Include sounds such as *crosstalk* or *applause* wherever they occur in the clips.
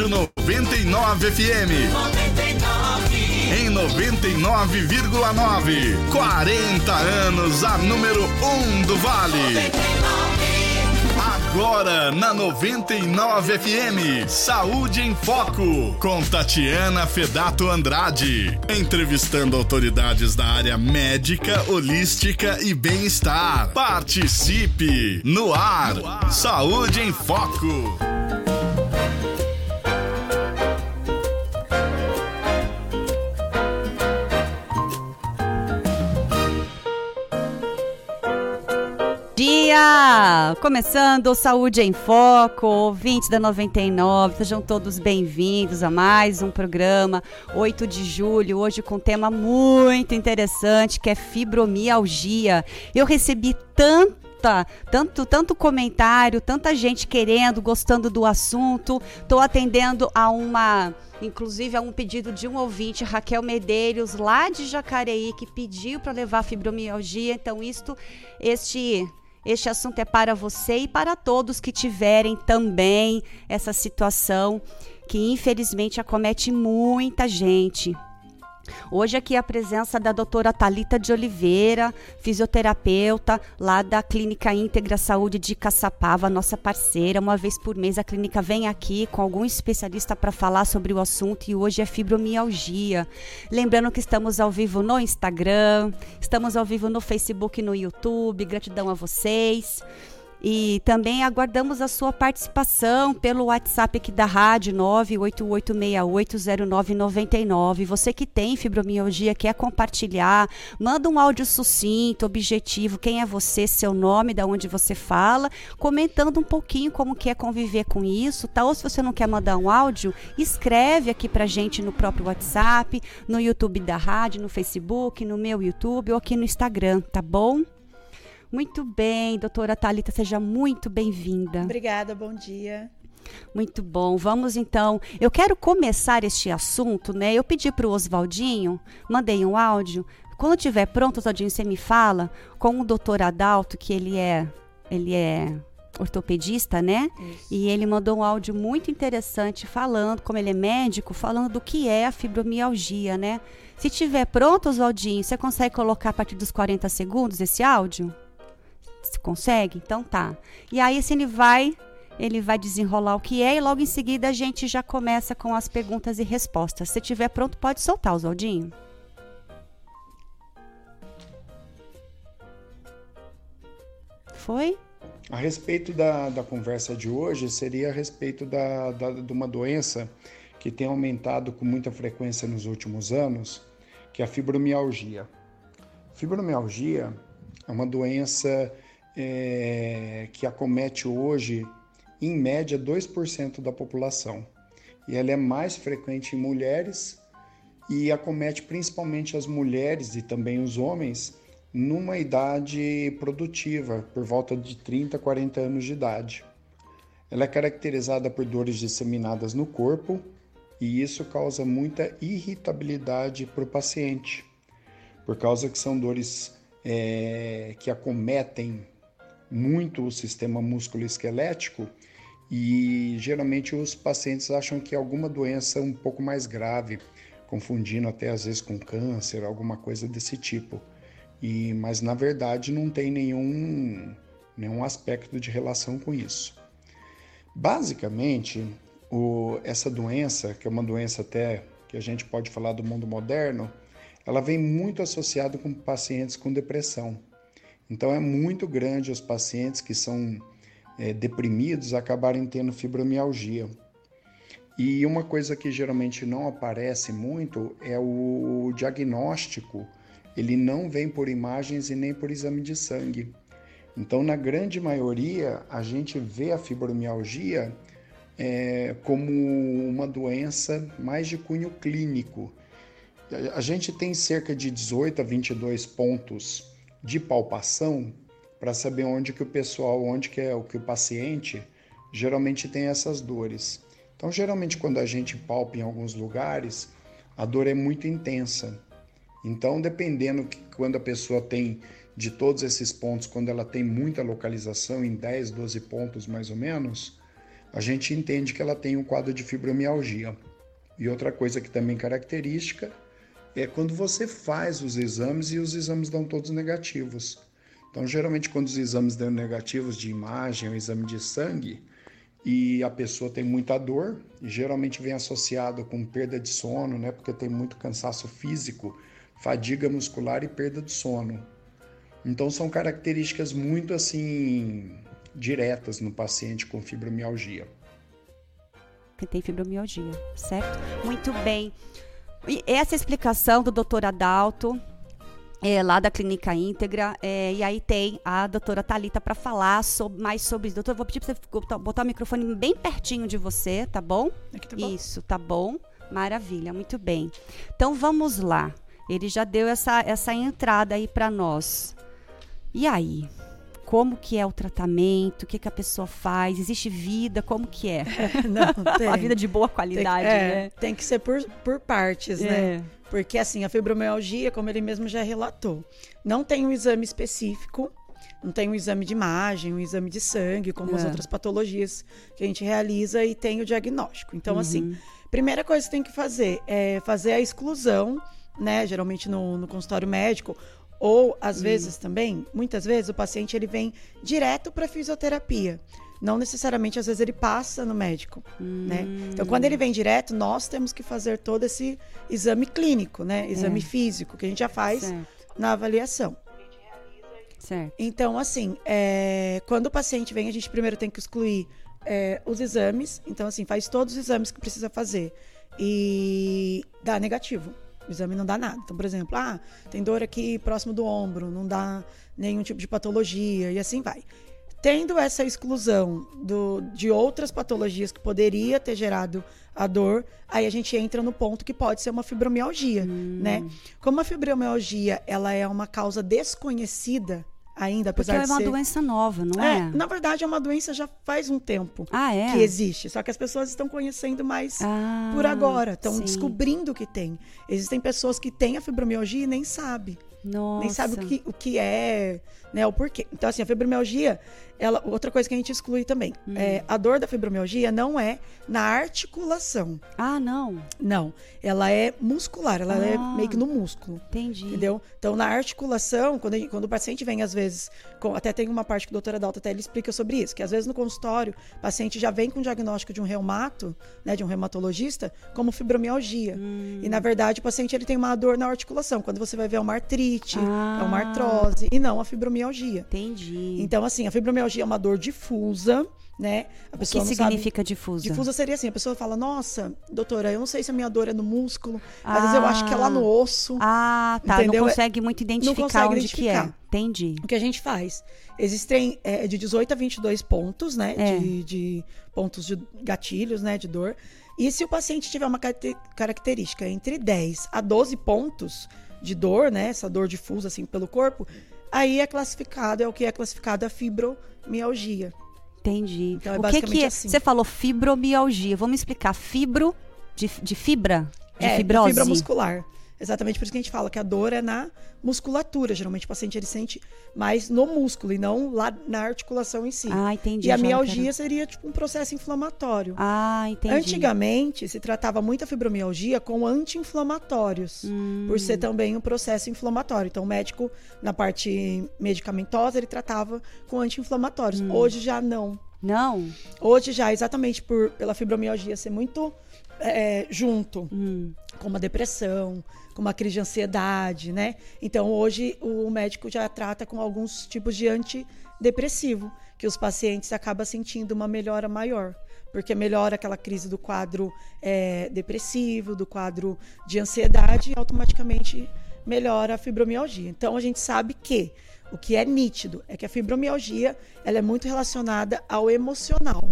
Rádio 99 FM. 99. Em 99,9. 40 anos, a número 1 um do Vale. 99. Agora na 99 FM, Saúde em Foco, com Tatiana Fedato Andrade. Entrevistando autoridades da área médica, holística e bem-estar. Participe no ar. Saúde em Foco. Dia! Começando Saúde em Foco, ouvintes da 99, sejam todos bem-vindos a mais um programa 8 de julho, hoje com um tema muito interessante que é fibromialgia. Eu recebi tanto tanto, tanto comentário, tanta gente querendo, gostando do assunto. Estou atendendo a uma, inclusive a um pedido de um ouvinte, Raquel Medeiros, lá de Jacareí, que pediu para levar fibromialgia. Então, isto, este este assunto é para você e para todos que tiverem também essa situação que infelizmente acomete muita gente. Hoje aqui a presença da doutora Talita de Oliveira, fisioterapeuta lá da Clínica Íntegra Saúde de Caçapava, nossa parceira. Uma vez por mês a clínica vem aqui com algum especialista para falar sobre o assunto e hoje é fibromialgia. Lembrando que estamos ao vivo no Instagram, estamos ao vivo no Facebook e no YouTube. Gratidão a vocês. E também aguardamos a sua participação pelo WhatsApp aqui da rádio 988680999. Você que tem fibromialgia, quer compartilhar, manda um áudio sucinto, objetivo, quem é você, seu nome, da onde você fala, comentando um pouquinho como quer conviver com isso, tá? Ou se você não quer mandar um áudio, escreve aqui pra gente no próprio WhatsApp, no YouTube da rádio, no Facebook, no meu YouTube ou aqui no Instagram, tá bom? Muito bem, doutora Talita, seja muito bem-vinda. Obrigada, bom dia. Muito bom. Vamos então. Eu quero começar este assunto, né? Eu pedi para o Oswaldinho, mandei um áudio. Quando estiver pronto, Oswaldinho, você me fala com o doutor Adalto, que ele é, ele é ortopedista, né? Isso. E ele mandou um áudio muito interessante falando, como ele é médico, falando do que é a fibromialgia, né? Se tiver pronto, Oswaldinho, você consegue colocar a partir dos 40 segundos esse áudio? Você consegue? Então tá. E aí, assim, ele vai ele vai desenrolar o que é e logo em seguida a gente já começa com as perguntas e respostas. Se tiver pronto, pode soltar, Oswaldinho. Foi? A respeito da, da conversa de hoje, seria a respeito da, da, de uma doença que tem aumentado com muita frequência nos últimos anos, que é a fibromialgia. Fibromialgia é uma doença é, que acomete hoje, em média, 2% da população. E ela é mais frequente em mulheres e acomete principalmente as mulheres e também os homens numa idade produtiva, por volta de 30, 40 anos de idade. Ela é caracterizada por dores disseminadas no corpo e isso causa muita irritabilidade para o paciente, por causa que são dores é, que acometem muito o sistema músculo-esquelético e geralmente os pacientes acham que é alguma doença um pouco mais grave, confundindo até às vezes com câncer, alguma coisa desse tipo. E mas na verdade não tem nenhum nenhum aspecto de relação com isso. Basicamente, o, essa doença, que é uma doença até que a gente pode falar do mundo moderno, ela vem muito associada com pacientes com depressão. Então é muito grande os pacientes que são é, deprimidos acabarem tendo fibromialgia. E uma coisa que geralmente não aparece muito é o diagnóstico. Ele não vem por imagens e nem por exame de sangue. Então, na grande maioria, a gente vê a fibromialgia é, como uma doença mais de cunho clínico. A gente tem cerca de 18 a 22 pontos de palpação para saber onde que o pessoal, onde que é o que o paciente geralmente tem essas dores. Então, geralmente quando a gente palpa em alguns lugares, a dor é muito intensa. Então, dependendo que quando a pessoa tem de todos esses pontos, quando ela tem muita localização em 10, 12 pontos mais ou menos, a gente entende que ela tem um quadro de fibromialgia. E outra coisa que também característica é quando você faz os exames e os exames dão todos negativos. Então, geralmente, quando os exames dão negativos de imagem ou exame de sangue, e a pessoa tem muita dor, geralmente vem associado com perda de sono, né? Porque tem muito cansaço físico, fadiga muscular e perda de sono. Então são características muito assim diretas no paciente com fibromialgia. Que tem fibromialgia, certo? Muito bem. E essa explicação do doutor Adalto, é, lá da Clínica Íntegra. É, e aí tem a doutora Talita para falar sobre, mais sobre isso. Doutor, vou pedir para você botar o microfone bem pertinho de você, tá bom? Aqui tá bom. Isso, tá bom. Maravilha, muito bem. Então vamos lá. Ele já deu essa, essa entrada aí para nós. E aí? Como que é o tratamento? O que, que a pessoa faz? Existe vida? Como que é? *laughs* Não, *laughs* tem. a vida de boa qualidade, tem, é, né? Tem que ser por, por partes, É. né? Porque assim, a fibromialgia, como ele mesmo já relatou, não tem um exame específico, não tem um exame de imagem, um exame de sangue, como as É. outras patologias que a gente realiza e tem o diagnóstico. Então, Uhum. assim, primeira coisa que tem que fazer é fazer a exclusão, né? Geralmente no, no consultório médico, ou às Uhum. vezes também, muitas vezes o paciente ele vem direto para fisioterapia. Não necessariamente, às vezes ele passa no médico, né? Então, quando ele vem direto, nós temos que fazer todo esse exame clínico, né? Exame É. físico que a gente já faz Certo. na avaliação. certo. Então, assim, é, quando o paciente vem, a gente primeiro tem que excluir é, os exames. Então, assim, faz todos os exames que precisa fazer e dá negativo. O exame não dá nada. Então, por exemplo, ah, tem dor aqui próximo do ombro, não dá nenhum tipo de patologia e assim vai. Tendo essa exclusão do, de outras patologias que poderia ter gerado a dor, aí a gente entra no ponto que pode ser uma fibromialgia, né? Como a fibromialgia, ela é uma causa desconhecida ainda, Porque apesar é de uma ser... doença nova, não É, é? na verdade é uma doença já faz um tempo Ah, é? que existe, só que as pessoas estão conhecendo mais Ah, por agora, estão descobrindo que tem. Existem pessoas que têm a fibromialgia e nem sabem Nossa. nem sabe o que, o que é, né, o porquê. Então, assim, a fibromialgia, ela, outra coisa que a gente exclui também, Hum. é, a dor da fibromialgia não é na articulação, Ah, não. não. Ela é muscular, ela é Ah. meio que no músculo. Entendi. Entendeu? Então, na articulação, quando, gente- quando o paciente vem, às vezes, com- até tem uma parte que o doutor Adalto até ele explica sobre isso, que às vezes no consultório, o paciente já vem com o diagnóstico de um reumato, né, de um reumatologista, como fibromialgia. Hum. E, na verdade, o paciente ele tem uma dor na articulação. Quando você vai ver é uma artrite, Ah. é uma artrose, e não a fibromialgia. Entendi. Então, assim, a fibromialgia é uma dor difusa, né? A o que pessoa não sabe- significa difusa? Difusa seria assim, a pessoa fala, nossa, doutora, eu não sei se a minha dor é no músculo, às vezes eu acho que é lá no osso. Ah, tá. Entendeu? Não consegue muito identificar consegue onde identificar. que é. Entendi. O que a gente faz? Existem é, de 18 a 22 pontos, né? É. De, de pontos de gatilhos, né? De dor. E se o paciente tiver uma caracte- característica entre 10 a 12 pontos de dor, né? Essa dor difusa, assim, pelo corpo, aí é classificado, é o que é classificado a fibromialgia. Entendi. Então, é o que basicamente que é? assim. Você falou fibromialgia. Vamos explicar. Fibro de, de fibra? De é, fibrose? fibra muscular. Exatamente por isso que a gente fala que a dor é na musculatura. Geralmente o paciente ele sente mais no músculo e não lá na articulação em si. Ah, entendi. e a mialgia quero- seria tipo um processo inflamatório. Ah, entendi. Antigamente se tratava muito a fibromialgia com anti-inflamatórios, Hum. por ser também um processo inflamatório. Então o médico na parte medicamentosa ele tratava com anti-inflamatórios. Hum. Hoje já não. Não? Hoje já exatamente por pela fibromialgia ser muito é, junto Hum. com uma depressão, uma crise de ansiedade, né? Então hoje o médico já trata com alguns tipos de antidepressivo, que os pacientes acabam sentindo uma melhora maior. Porque melhora aquela crise do quadro é, depressivo, do quadro de ansiedade e automaticamente melhora a fibromialgia. Então a gente sabe que o que é nítido é que a fibromialgia ela é muito relacionada ao emocional.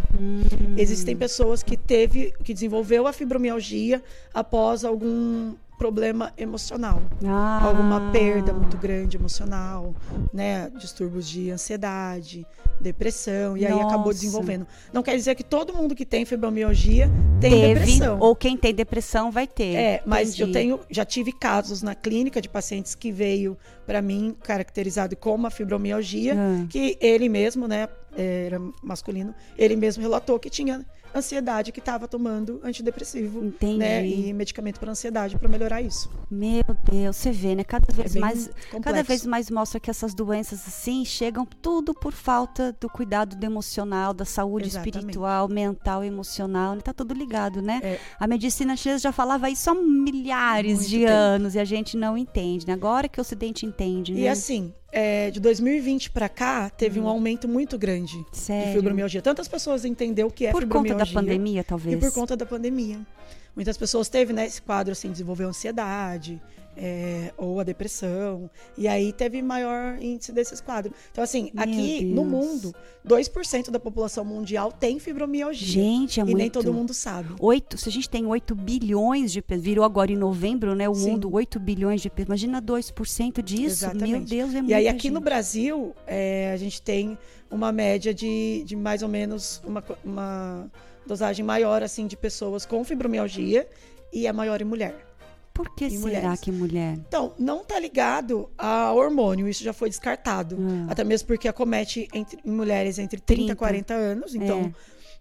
Existem pessoas que teve, que desenvolveu a fibromialgia após algum problema emocional. Ah. Alguma perda muito grande emocional, né? Distúrbios de ansiedade, depressão, e aí acabou Nossa. desenvolvendo. Não quer dizer que todo mundo que tem fibromialgia tem Teve, depressão. ou quem tem depressão vai ter. É, mas eu Entendi. tenho, já tive casos na clínica de pacientes que veio para mim caracterizado como uma fibromialgia, Ah. que ele mesmo, né, era masculino, ele mesmo relatou que tinha ansiedade, que estava tomando antidepressivo, Entendi. né, e medicamento para ansiedade para melhorar isso. Meu Deus, você vê, né? Cada vez bem mais, cada complexo. vez mais mostra que essas doenças assim chegam tudo por falta do cuidado do emocional, da saúde Exatamente. espiritual, mental, emocional, né? tá tudo ligado, né? É. A medicina chinesa já falava isso há milhares Muito de tempo. anos e a gente não entende, né? Agora que o Ocidente entende, né? E assim, é, de 2020 para cá, teve um aumento muito grande de Hum. Sério? fibromialgia. Tantas pessoas entenderam o que é por conta fibromialgia. da pandemia, E talvez. por conta da pandemia. Muitas pessoas teve né, esse quadro assim, desenvolveu ansiedade é, ou a depressão. E aí teve maior índice desses quadros. Então, assim, Meu aqui no Deus. mundo, 2% da população mundial tem fibromialgia. Gente, é e muito. nem todo mundo sabe. Oito, se a gente tem 8 bilhões de pessoas, virou agora em novembro, né? O Sim. mundo, 8 bilhões de pessoas. Imagina 2% disso. Meu Exatamente. Deus, é E muita aí, aqui gente. no Brasil, é, a gente tem uma média de, de mais ou menos uma, uma dosagem maior assim de pessoas com fibromialgia e é maior em mulher. Por que será mulheres. que mulher? Então, não tá ligado a hormônio, isso já foi descartado. Ah. Até mesmo porque acomete entre, em mulheres entre 30 30. e 40 anos, então É.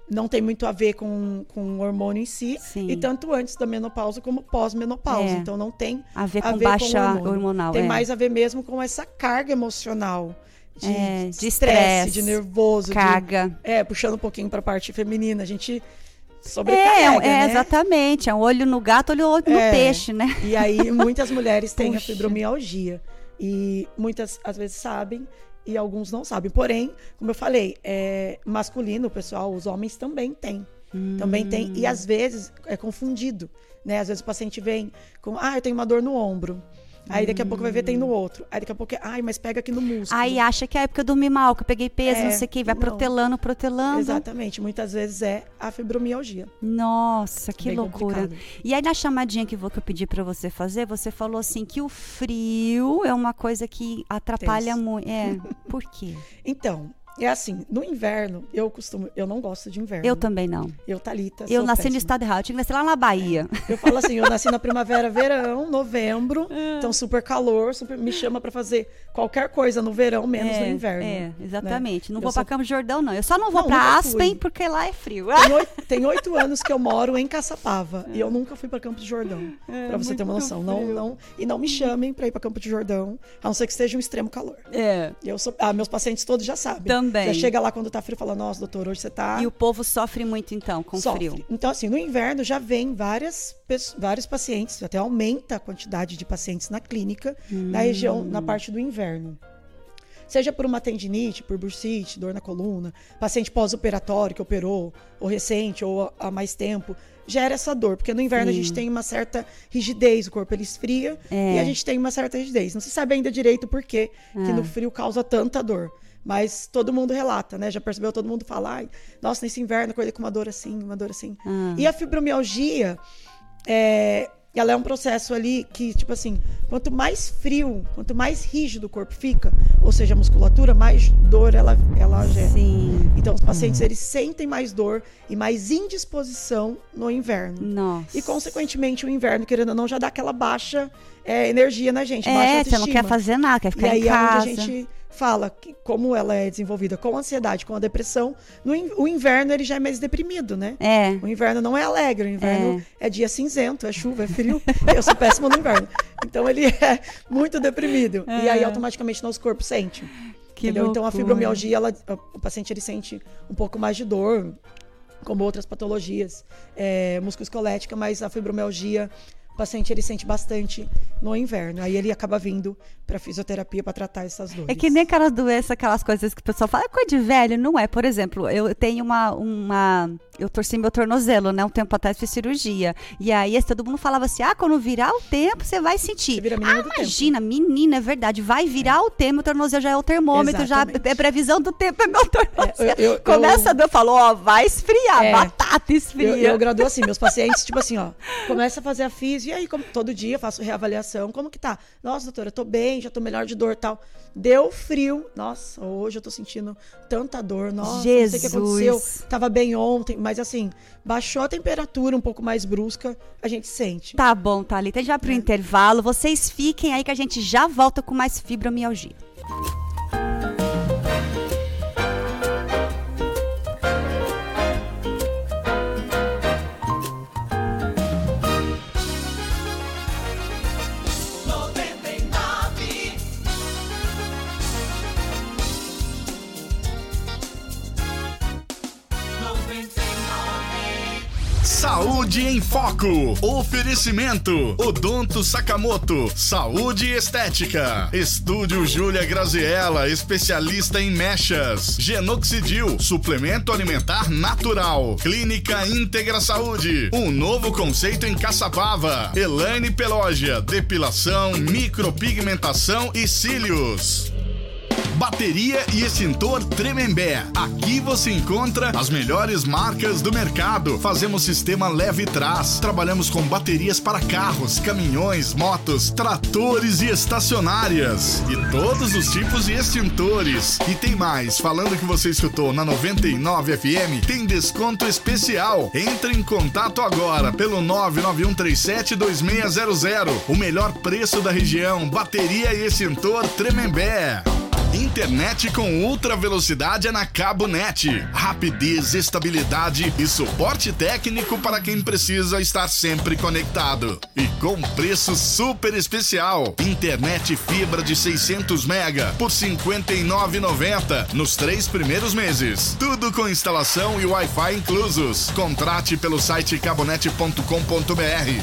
não tem muito a ver com, com o hormônio em si. Sim. E tanto antes da menopausa como pós-menopausa. É. Então não tem A ver a com ver com baixa hormônio. hormonal. tem é. mais a ver mesmo com essa carga emocional. De, É, de estresse, de nervoso, de, Carga. é, puxando um pouquinho pra parte feminina, a gente sobrecarrega, é, né? exatamente. É um olho no gato, olho olho no É. peixe, né? E aí muitas mulheres têm a fibromialgia. E muitas, às vezes, sabem e alguns não sabem. Porém, como eu falei, é masculino, pessoal, os homens também têm. Também tem. E às vezes é confundido. Né? Às vezes o paciente vem com, ah, eu tenho uma dor no ombro. Aí daqui a pouco vai ver tem no outro. Aí daqui a pouco, é, ai, mas pega aqui no músculo. Aí acha que é porque eu dormi mal, que eu peguei peso, É, não sei o que, vai não. protelando, protelando. Exatamente. Muitas vezes é a fibromialgia. Nossa, que Bem loucura. complicado. E aí na chamadinha que vo- que eu pedi pra você fazer, você falou assim que o frio é uma coisa que atrapalha Tenso. muito. É, *laughs* por quê? Então, é assim, no inverno, eu costumo, eu não gosto de inverno. Eu também não. Eu, Thalita, Eu nasci no péssima. estado errado, eu tinha que nascer lá na Bahia. Eu falo assim, eu nasci na primavera, verão, novembro, *laughs* É. então super calor, super me chama pra fazer qualquer coisa no verão, menos é, no inverno. É, exatamente. Não Eu vou sou- pra Campo de Jordão, não. Eu só não vou nunca Aspen fui. porque lá é frio. *laughs* Tem oito, anos que eu moro em Caçapava e eu nunca fui pra Campo de Jordão. pra você ter uma É, noção. Não, frio. não, e não me chamem pra ir pra Campo de Jordão, a não ser que esteja um extremo calor. É. Eu sou, ah, meus pacientes todos já sabem. Também. Já chega lá quando tá frio e fala: Nossa, doutor, hoje você tá. E o povo sofre muito então com sofre. frio. Então, assim, no inverno já vem várias, vários pacientes, até aumenta a quantidade de pacientes na clínica, na região, Hum. na parte do inverno. Seja por uma tendinite, por bursite, dor na coluna, paciente pós-operatório que operou, ou recente, ou há mais tempo, gera essa dor. Porque no inverno Sim. a gente tem uma certa rigidez, o corpo ele esfria É. e a gente tem uma certa rigidez. Não se sabe ainda direito por quê que no frio causa tanta dor. Mas todo mundo relata, né? Já percebeu? Todo mundo fala, nossa, nesse inverno acordei com uma dor assim, uma dor assim. Ah. E a fibromialgia, é, ela é um processo ali que, tipo assim, quanto mais frio, quanto mais rígido o corpo fica, ou seja, a musculatura, mais dor ela, ela gera. Sim. Então, os pacientes, eles sentem mais dor e mais indisposição no inverno. Nossa. E, consequentemente, o inverno, querendo ou não, já dá aquela baixa é, energia na gente, baixa É, você não autoestima. quer fazer nada, quer E ficar aí em é casa. onde a gente fala que como ela é desenvolvida com ansiedade, com a depressão, no o inverno ele já é mais deprimido, né? É. O inverno não é alegre, o inverno é, dia cinzento, é chuva, é frio. *laughs* Eu sou péssima no inverno. Então ele *laughs* é muito deprimido. E aí automaticamente nosso corpo sente. Que entendeu? Então a fibromialgia, ela, o paciente ele sente um pouco mais de dor, como outras patologias é, musculoesquelética, mas a fibromialgia o paciente ele sente bastante no inverno. Aí ele acaba vindo para fisioterapia para tratar essas dores. É que nem aquelas doenças, aquelas coisas que o pessoal fala, é coisa de velho, não é. Por exemplo, eu tenho uma, uma. Eu torci meu tornozelo, né? Um tempo atrás fiz cirurgia. E aí todo mundo falava assim: ah, quando virar o tempo, você vai sentir. Você vira menina ah, do tempo. imagina, menina, é verdade. Vai virar o tempo, o tornozelo já é o termômetro, Exatamente. já é previsão do tempo, *laughs* é meu tornozelo. eu- eu- Começa a dor, falou, ó, vai esfriar, É. batata esfria. Eu, eu graduo assim, meus pacientes, tipo assim, ó, começa a fazer a físio E aí, como, todo dia faço reavaliação. Como que tá? Nossa, doutora, tô bem, já tô melhor de dor tal. Deu frio. Nossa, hoje eu tô sentindo tanta dor. Nossa, Jesus. não sei o que aconteceu. Tava bem ontem, mas assim, baixou a temperatura um pouco mais brusca, a gente sente. Tá bom, Thalita. Vai pro é. intervalo. Vocês fiquem aí que a gente já volta com mais fibromialgia. Saúde em Foco. Oferecimento: Odonto Sakamoto. Saúde Estética. Estúdio Júlia Graziella, especialista em mechas. Genoxidil, suplemento alimentar natural. Clínica Íntegra Saúde. Um novo conceito em Caçapava. Elaine Pelógia, depilação, micropigmentação e cílios. Bateria e extintor Tremembé. Aqui você encontra as melhores marcas do mercado. Fazemos sistema leve trás. Trabalhamos com baterias para carros, caminhões, motos, tratores e estacionárias. E todos os tipos de extintores. E tem mais, falando que você escutou na 99 FM, tem desconto especial. Entre em contato agora pelo 991372600. O melhor preço da região. Bateria e extintor Tremembé. Internet com ultra velocidade é na Cabo Net. Rapidez, estabilidade e suporte técnico para quem precisa estar sempre conectado. E com preço super especial. Internet fibra de 600 mega por 59,90 nos três primeiros meses. Tudo com instalação e Wi-Fi inclusos. Contrate pelo site cabonet.com.br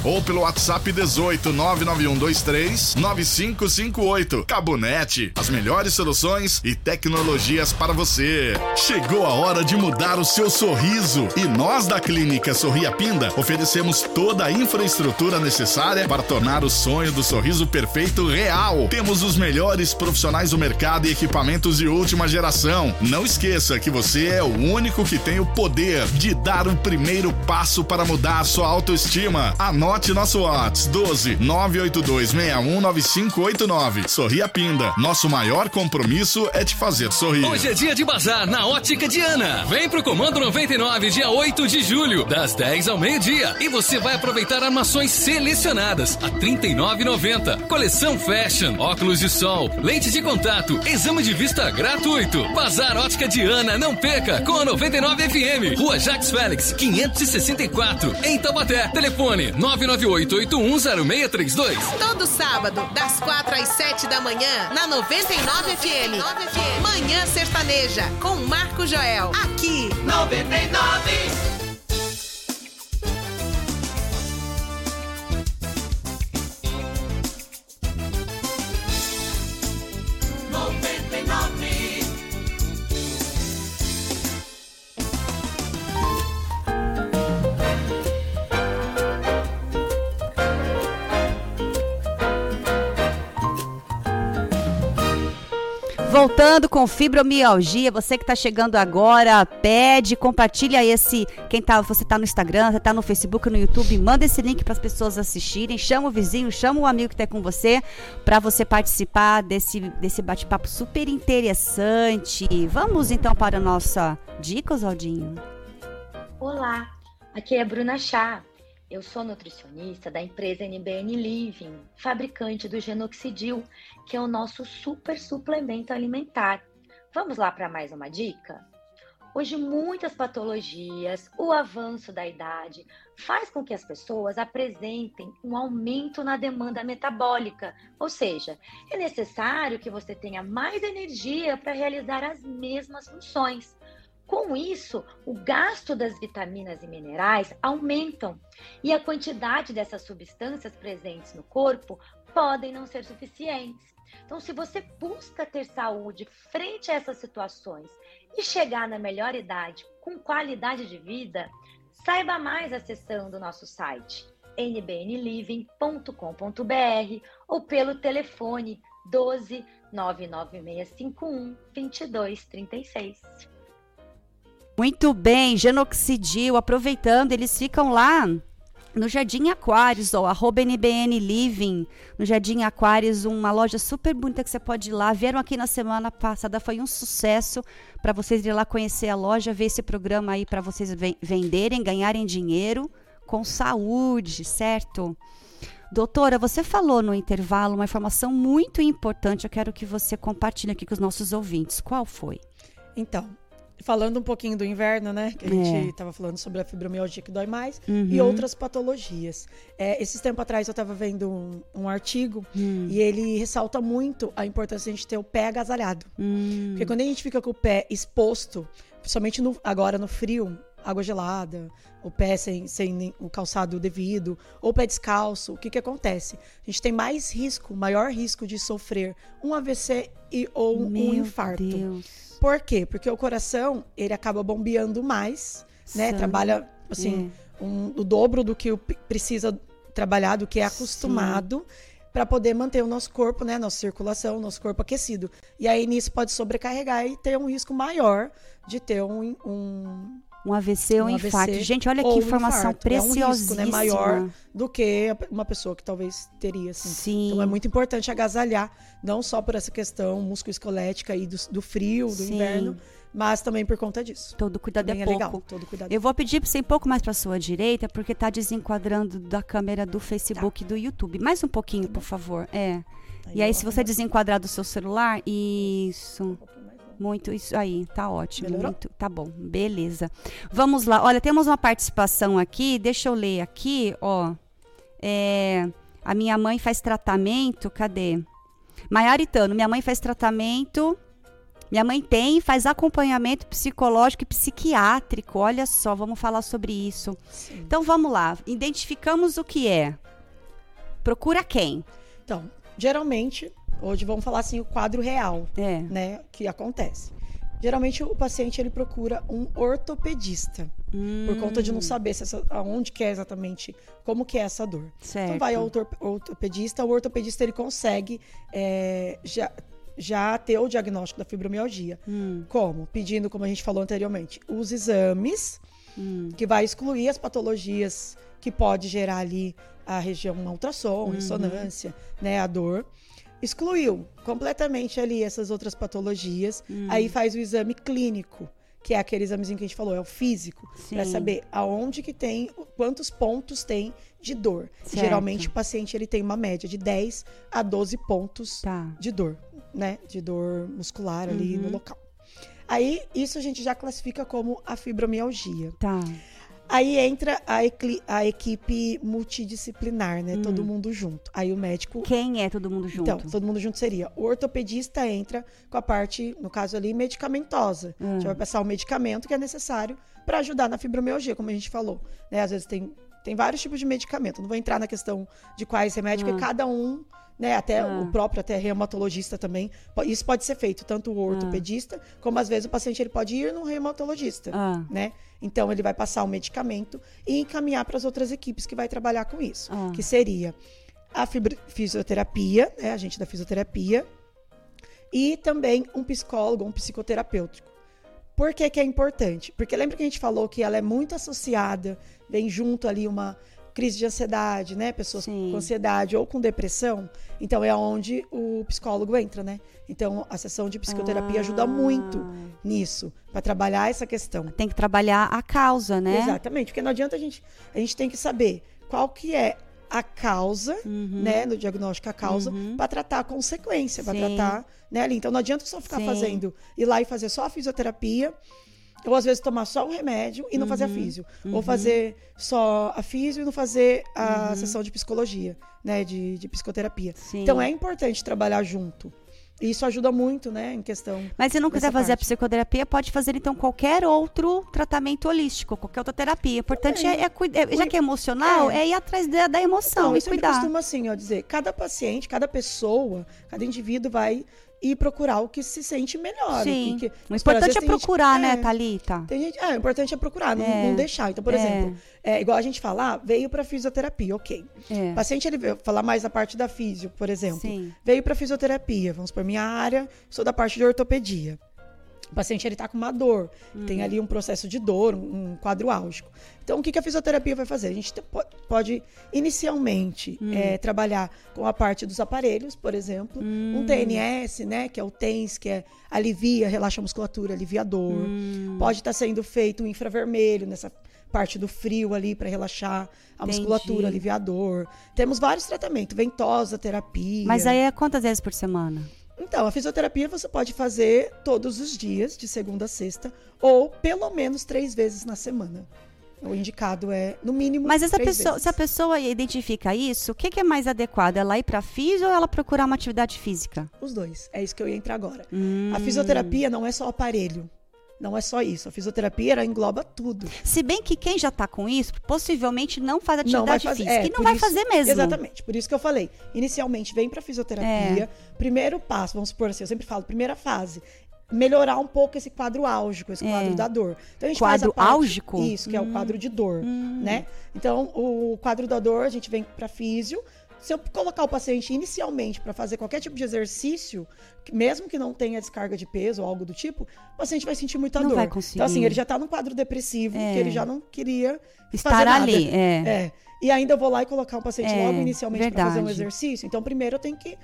ou pelo WhatsApp 18 99123 9558. Cabonet, as melhores soluções soluções e tecnologias para você. Chegou a hora de mudar o seu sorriso e nós da Clínica Sorria Pinda oferecemos toda a infraestrutura necessária para tornar o sonho do sorriso perfeito real. Temos os melhores profissionais do mercado e equipamentos de última geração. Não esqueça que você é o único que tem o poder de dar o primeiro passo para mudar a sua autoestima. Anote nosso WhatsApp 12 982 619589. Sorria Pinda, nosso maior compromisso compromisso é te fazer sorrir. Hoje é dia de bazar na Ótica Diana. Vem pro Comando 99, dia 8 de julho, das 10 ao meio-dia. E você vai aproveitar armações selecionadas a R$ 39,90. Coleção Fashion, óculos de sol, lente de contato, exame de vista gratuito. Bazar Ótica Diana, não perca, com a 99 FM. Rua Jacques Félix, 564, em Taubaté. Telefone 998-810632. Todo sábado, das 4 às 7 da manhã, na 99 FM. FM. Manhã Sertaneja, com Marco Joel. Aqui, 99. Voltando com fibromialgia, você que está chegando agora, pede, compartilha esse. Quem tá, você está no Instagram, você tá no Facebook, no YouTube, manda esse link para as pessoas assistirem, chama o vizinho, chama o amigo que está com você para você participar desse, desse bate-papo super interessante. Vamos então para a nossa dica, Oswaldinho. Olá, aqui é a Bruna Chá. Eu sou nutricionista da empresa NBN Living, fabricante do Genoxidil, que é o nosso super suplemento alimentar. Vamos lá para mais uma dica? Hoje, muitas patologias, o avanço da idade, faz com que as pessoas apresentem um aumento na demanda metabólica, ou seja, é necessário que você tenha mais energia para realizar as mesmas funções. Com isso, o gasto das vitaminas e minerais aumentam e a quantidade dessas substâncias presentes no corpo podem não ser suficientes. Então, se você busca ter saúde frente a essas situações e chegar na melhor idade com qualidade de vida, saiba mais acessando o nosso site nbnliving.com.br ou pelo telefone 12 99651 2236. Muito bem, genoxidil, aproveitando, eles ficam lá no Jardim Aquários, ó, arroba NBN Living, no Jardim Aquários, uma loja super bonita que você pode ir lá. Vieram aqui na semana passada, foi um sucesso para vocês ir lá conhecer a loja, ver esse programa aí para vocês venderem, ganharem dinheiro com saúde, certo? Doutora, você falou no intervalo uma informação muito importante, eu quero que você compartilhe aqui com os nossos ouvintes. Qual foi? Então, falando um pouquinho do inverno, né? Que a gente estava é. falando sobre a fibromialgia que dói mais uhum. e outras patologias. É, esses tempos atrás eu estava vendo um, um artigo uhum. e ele ressalta muito a importância de a gente ter o pé agasalhado. Uhum. Porque quando a gente fica com o pé exposto, principalmente no, agora no frio, água gelada, o pé sem, sem o calçado devido, ou o pé descalço, o que, que acontece? A gente tem mais risco, maior risco de sofrer um AVC e, ou Meu um infarto. Deus. Por quê? Porque o coração, ele acaba bombeando mais, né? Trabalha, assim, é. um, o dobro do que precisa trabalhar, do que é acostumado. para poder manter o nosso corpo, né, nossa circulação, nosso corpo aquecido. E aí nisso pode sobrecarregar e ter um risco maior de ter um, um um AVC ou um infarto. AVC Gente, olha que informação infarto. preciosíssima. É um risco, né, maior do que uma pessoa que talvez teria. Assim. Sim. Então é muito importante agasalhar, não só por essa questão musculoesquelética e do, do frio, do Sim. inverno, mas também por conta disso. Todo cuidado também é, é pouco. Legal, todo cuidado Eu vou pedir para você ir um pouco mais para sua direita, porque está desenquadrando da câmera do Facebook tá. e do YouTube. Mais um pouquinho, tá por favor. É. Aí e aí, se você desenquadrar do seu celular, isso. Um muito isso aí, tá ótimo. Melhorou? Muito, tá bom, beleza. Vamos lá. Olha, temos uma participação aqui. Deixa eu ler aqui, ó. É, a minha mãe faz tratamento. Cadê? Maiaritano, minha mãe faz tratamento. Minha mãe tem, faz acompanhamento psicológico e psiquiátrico. Olha só, vamos falar sobre isso. Sim. Então vamos lá. Identificamos o que é. Procura quem? Então, geralmente Hoje vamos falar assim o quadro real, é. né, que acontece. Geralmente o paciente ele procura um ortopedista hum. por conta de não hum. saber se essa, aonde que é exatamente como que é essa dor. Certo. Então vai ao ortopedista, o ortopedista ele consegue é, já já ter o diagnóstico da fibromialgia. Hum. Como? Pedindo, como a gente falou anteriormente, os exames, hum. que vai excluir as patologias que pode gerar ali a região ultrassom, uhum. ressonância, né, a dor excluiu completamente ali essas outras patologias. Hum. Aí faz o exame clínico, que é aquele examezinho que a gente falou, é o físico, para saber aonde que tem, quantos pontos tem de dor. Certo. Geralmente o paciente ele tem uma média de 10 a 12 pontos tá. de dor, né? De dor muscular ali uhum. no local. Aí isso a gente já classifica como a fibromialgia. Tá. Aí entra a, a, equipe multidisciplinar, né? Hum. Todo mundo junto. Aí o médico. Quem é todo mundo junto? Então, todo mundo junto seria. O ortopedista entra com a parte, no caso ali, medicamentosa. Hum. Já vai passar o medicamento que é necessário para ajudar na fibromialgia, como a gente falou. Né? Às vezes tem, tem vários tipos de medicamento. Não vou entrar na questão de quais remédios, hum. porque cada um né? Até ah. o próprio até reumatologista também. Isso pode ser feito tanto o ortopedista, ah. como às vezes o paciente ele pode ir no reumatologista, ah. né? Então ele vai passar o medicamento e encaminhar para as outras equipes que vai trabalhar com isso, ah. que seria a fisioterapia, né? A gente da fisioterapia e também um psicólogo, um psicoterapêutico. Por que, que é importante? Porque lembra que a gente falou que ela é muito associada, vem junto ali uma crise de ansiedade, né? Pessoas Sim. com ansiedade ou com depressão. Então é onde o psicólogo entra, né? Então a sessão de psicoterapia ah. ajuda muito nisso, para trabalhar essa questão. Tem que trabalhar a causa, né? Exatamente, porque não adianta a gente, a gente tem que saber qual que é a causa, uhum. né, no diagnóstico a causa, uhum. para tratar a consequência, para tratar, né, ali. Então não adianta só ficar Sim. fazendo, ir lá e fazer só a fisioterapia ou às vezes tomar só um remédio e não uhum, fazer a uhum. físio. Uhum. Ou fazer só a físio e não fazer a uhum. sessão de psicologia, né? De, de psicoterapia. Sim. Então é importante trabalhar junto. E isso ajuda muito, né, em questão. Mas se não quiser fazer parte. a psicoterapia, pode fazer então qualquer outro tratamento holístico, qualquer outra terapia. O importante é, é, é, já que é emocional, é, é ir atrás da, da emoção então, e cuidar. Eu costumo assim, ó, dizer, cada paciente, cada pessoa, cada indivíduo vai e procurar o que se sente melhor. Sim. Que, o importante é procurar, gente, né, é, Thalita? Tem gente, é, o importante é procurar, não, é. não deixar. Então, por é. exemplo, é, igual a gente falar, veio para fisioterapia, ok. É. O paciente, ele veio falar mais da parte da físio, por exemplo. Sim. Veio para fisioterapia, vamos por minha área, sou da parte de ortopedia. O paciente ele está com uma dor, Hum. tem ali um processo de dor, um quadro álgico. Então, o que, que a fisioterapia vai fazer? A gente te- po- pode, inicialmente, Hum. eh, trabalhar com a parte dos aparelhos, por exemplo. Hum. Um TNS, né, que é o TENS, que é alivia, relaxa a musculatura, alivia a dor. Hum. Pode estar sendo feito um infravermelho nessa parte do frio ali para relaxar a Entendi. musculatura, aliviar a dor. Temos vários tratamentos, ventosa, terapia. Mas aí é quantas vezes por semana? Então, a fisioterapia você pode fazer todos os dias, de segunda a sexta, ou pelo menos três vezes na semana. O indicado é, no mínimo, Mas essa três pessoa, vezes. se a pessoa identifica isso, o que, que é mais adequado? Ela ir para físio ou ela procurar uma atividade física? Os dois. É isso que eu ia entrar agora. Hum. A fisioterapia não é só aparelho. Não é só isso. A fisioterapia ela engloba tudo. Se bem que quem já tá com isso, possivelmente não faz Não atividade fazer. física. é, e não vai isso- fazer mesmo. Exatamente. Por isso que eu falei. Inicialmente, vem para fisioterapia. É. Primeiro passo, vamos supor assim, eu sempre falo, primeira fase. Melhorar um pouco esse quadro álgico, esse É. quadro da dor. Então, a gente Quadro faz a parte- álgico? Isso, que é o quadro de dor, né? Então, o quadro da dor, a gente vem para físio. Se eu colocar o paciente inicialmente para fazer qualquer tipo de exercício, mesmo que não tenha descarga de peso ou algo do tipo, o paciente vai sentir muita Não dor. vai conseguir. Então, assim, ele já está num quadro depressivo, É. que ele já não queria Estar ali, é. É. E ainda eu vou lá e colocar um paciente É, logo inicialmente para fazer um exercício. Então, primeiro eu tenho que,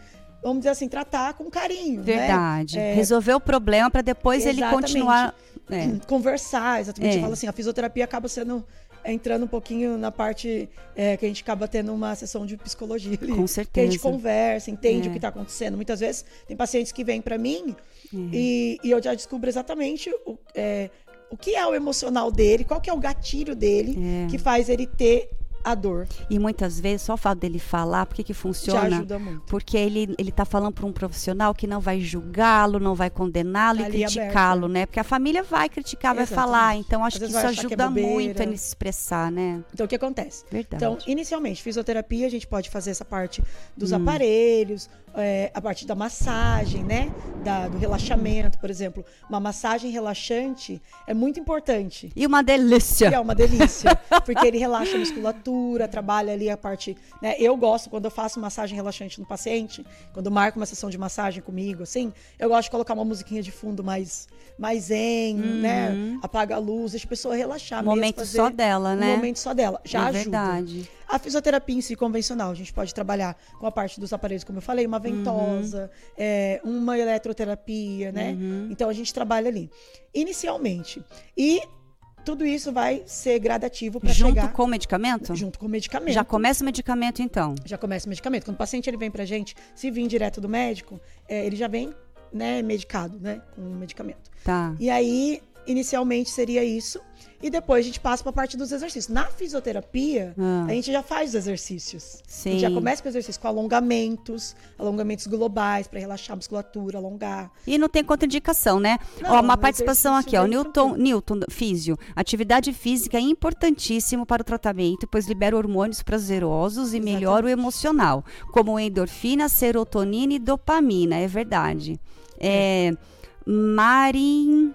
vamos dizer assim, tratar com carinho. Verdade. Né? É, Resolver o problema para depois ele Exatamente. continuar. É. Conversar, exatamente. É. Eu falo assim, a fisioterapia acaba sendo. É, entrando um pouquinho na parte é, que a gente acaba tendo uma sessão de psicologia ali. Com Que a certeza. gente conversa, entende É. o que está acontecendo. Muitas vezes tem pacientes que vêm para mim Uhum. e, e eu já descubro exatamente o, é, o que é o emocional dele, qual que é o gatilho dele É. que faz ele ter a dor. E muitas vezes, só o fato dele falar, por que funciona? ajuda muito. Porque ele, ele tá falando para um profissional que não vai julgá-lo, não vai condená-lo e criticá-lo, né? Porque a família vai criticar, vai Exatamente. falar. Então, acho que isso vai achar que é ajuda muito bobeira. ele se expressar, né? Então, o que acontece? Verdade. Então, inicialmente, fisioterapia, a gente pode fazer essa parte dos Hum. aparelhos, é, a parte da massagem, né? Da- do relaxamento, por exemplo. Uma massagem relaxante é muito importante. E uma delícia. E é uma delícia, porque ele relaxa a musculatura, trabalha ali a parte. Né? Eu gosto, quando eu faço massagem relaxante no paciente, quando marco uma sessão de massagem comigo, assim, eu gosto de colocar uma musiquinha de fundo mais, mais zen, né? Apaga a luz, deixa a pessoa relaxar. Um mesmo, momento fazer só dela, né? Um momento só dela. Já é ajuda. verdade. A fisioterapia em si convencional, a gente pode trabalhar com a parte dos aparelhos, como eu falei, uma ventosa, é, uma eletroterapia, né? Então a gente trabalha ali. Inicialmente. E tudo isso vai ser gradativo para Junto chegar com o medicamento? junto com o medicamento. Já começa o medicamento, então. Já começa o medicamento. Quando o paciente ele vem pra gente, se vir direto do médico, é, ele já vem né, medicado, né? Com o medicamento. Tá. E aí, inicialmente seria isso. E depois a gente passa para a parte dos exercícios. Na fisioterapia, Ah. a gente já faz os exercícios. A Sim. gente já começa com exercícios com alongamentos, alongamentos globais para relaxar a musculatura, alongar. E não tem contraindicação, né? Não, ó, uma um participação aqui, ó. Newton. Newton, físio. Atividade física é importantíssimo para o tratamento, pois libera hormônios prazerosos e melhora o emocional, como endorfina, serotonina e dopamina. É verdade. É, Marin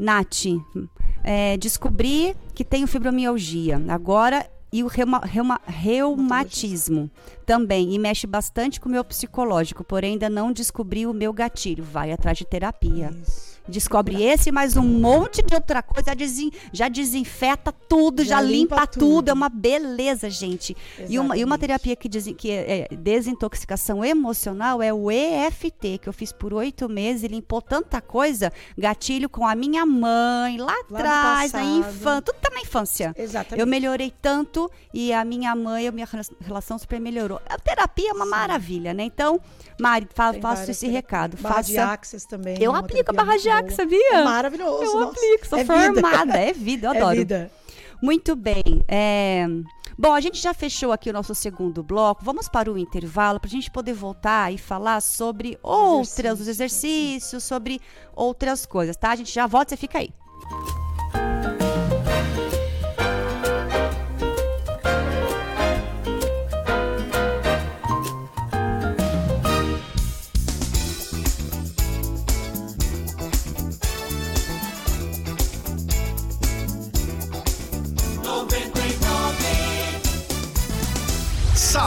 Nati. É, descobri que tenho fibromialgia. Agora. E o reuma- reuma- reumatismo também. E mexe bastante com o meu psicológico, porém ainda não descobri o meu gatilho. Vai atrás de terapia. Isso. Descobre esse, mais um monte de outra coisa. Já, desen- já desinfeta tudo, já, Já limpa, limpa tudo. tudo. É uma beleza, gente. E uma, e uma terapia que, desen- que é, é desintoxicação emocional é o EFT, que eu fiz por oito meses e limpou tanta coisa. Gatilho com a minha mãe, lá do atrás, na infância. Tudo tá na infância. Exatamente. Eu melhorei tanto e a minha mãe, a minha rela- relação super melhorou. A terapia é uma maravilha, né? Então, Mari, fa Tem faço esse recado. Barra de faça. Axis também. Eu aplico a terapia barra de Axis, sabia? É maravilhoso. Eu nossa. aplico, sou é vida. formada. É vida, eu *laughs* adoro. É vida. Muito bem. é, Bom, a gente já fechou aqui o nosso segundo bloco. Vamos para o intervalo para a gente poder voltar e falar sobre outras, os exercícios, sobre outras coisas, tá? A gente já volta, você fica aí.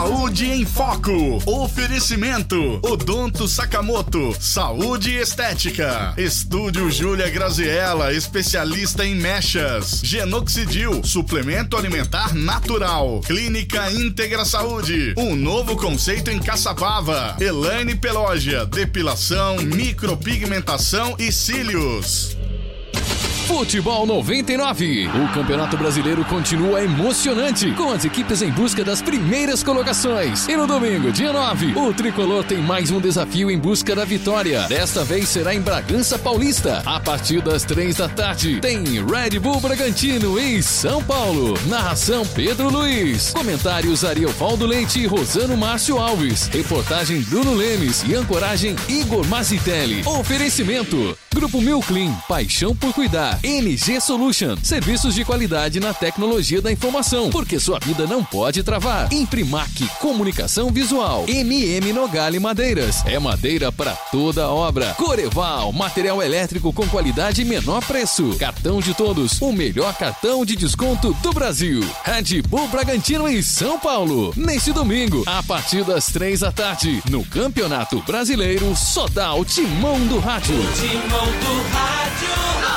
Saúde em Foco. Oferecimento. Odonto Sakamoto. Saúde Estética. Estúdio Júlia Graziella, especialista em mechas. Genoxidil, suplemento alimentar natural. Clínica Íntegra Saúde. Um novo conceito em Caçapava. Elaine Pelógia, depilação, micropigmentação e cílios. Futebol 99. O Campeonato Brasileiro continua emocionante, com as equipes em busca das primeiras colocações. E no domingo, dia 9, o tricolor tem mais um desafio em busca da vitória. Desta vez será em Bragança Paulista. A partir das três da tarde, tem Red Bull Bragantino em São Paulo. Narração Pedro Luiz. Comentários Ariovaldo Leite e Rosano Márcio Alves. Reportagem Bruno Lemes e ancoragem Igor Mazitelli. Oferecimento. Grupo Milclean, paixão por cuidar. NG Solution, serviços de qualidade na tecnologia da informação, porque sua vida não pode travar. Imprimac, comunicação visual. MM Nogale Madeiras, é madeira para toda obra. Coreval, material elétrico com qualidade e menor preço. Cartão de todos, o melhor cartão de desconto do Brasil. Red Bull Bragantino em São Paulo. Neste domingo, a partir das três da tarde, no Campeonato Brasileiro, o timão do rádio. Timão do rádio.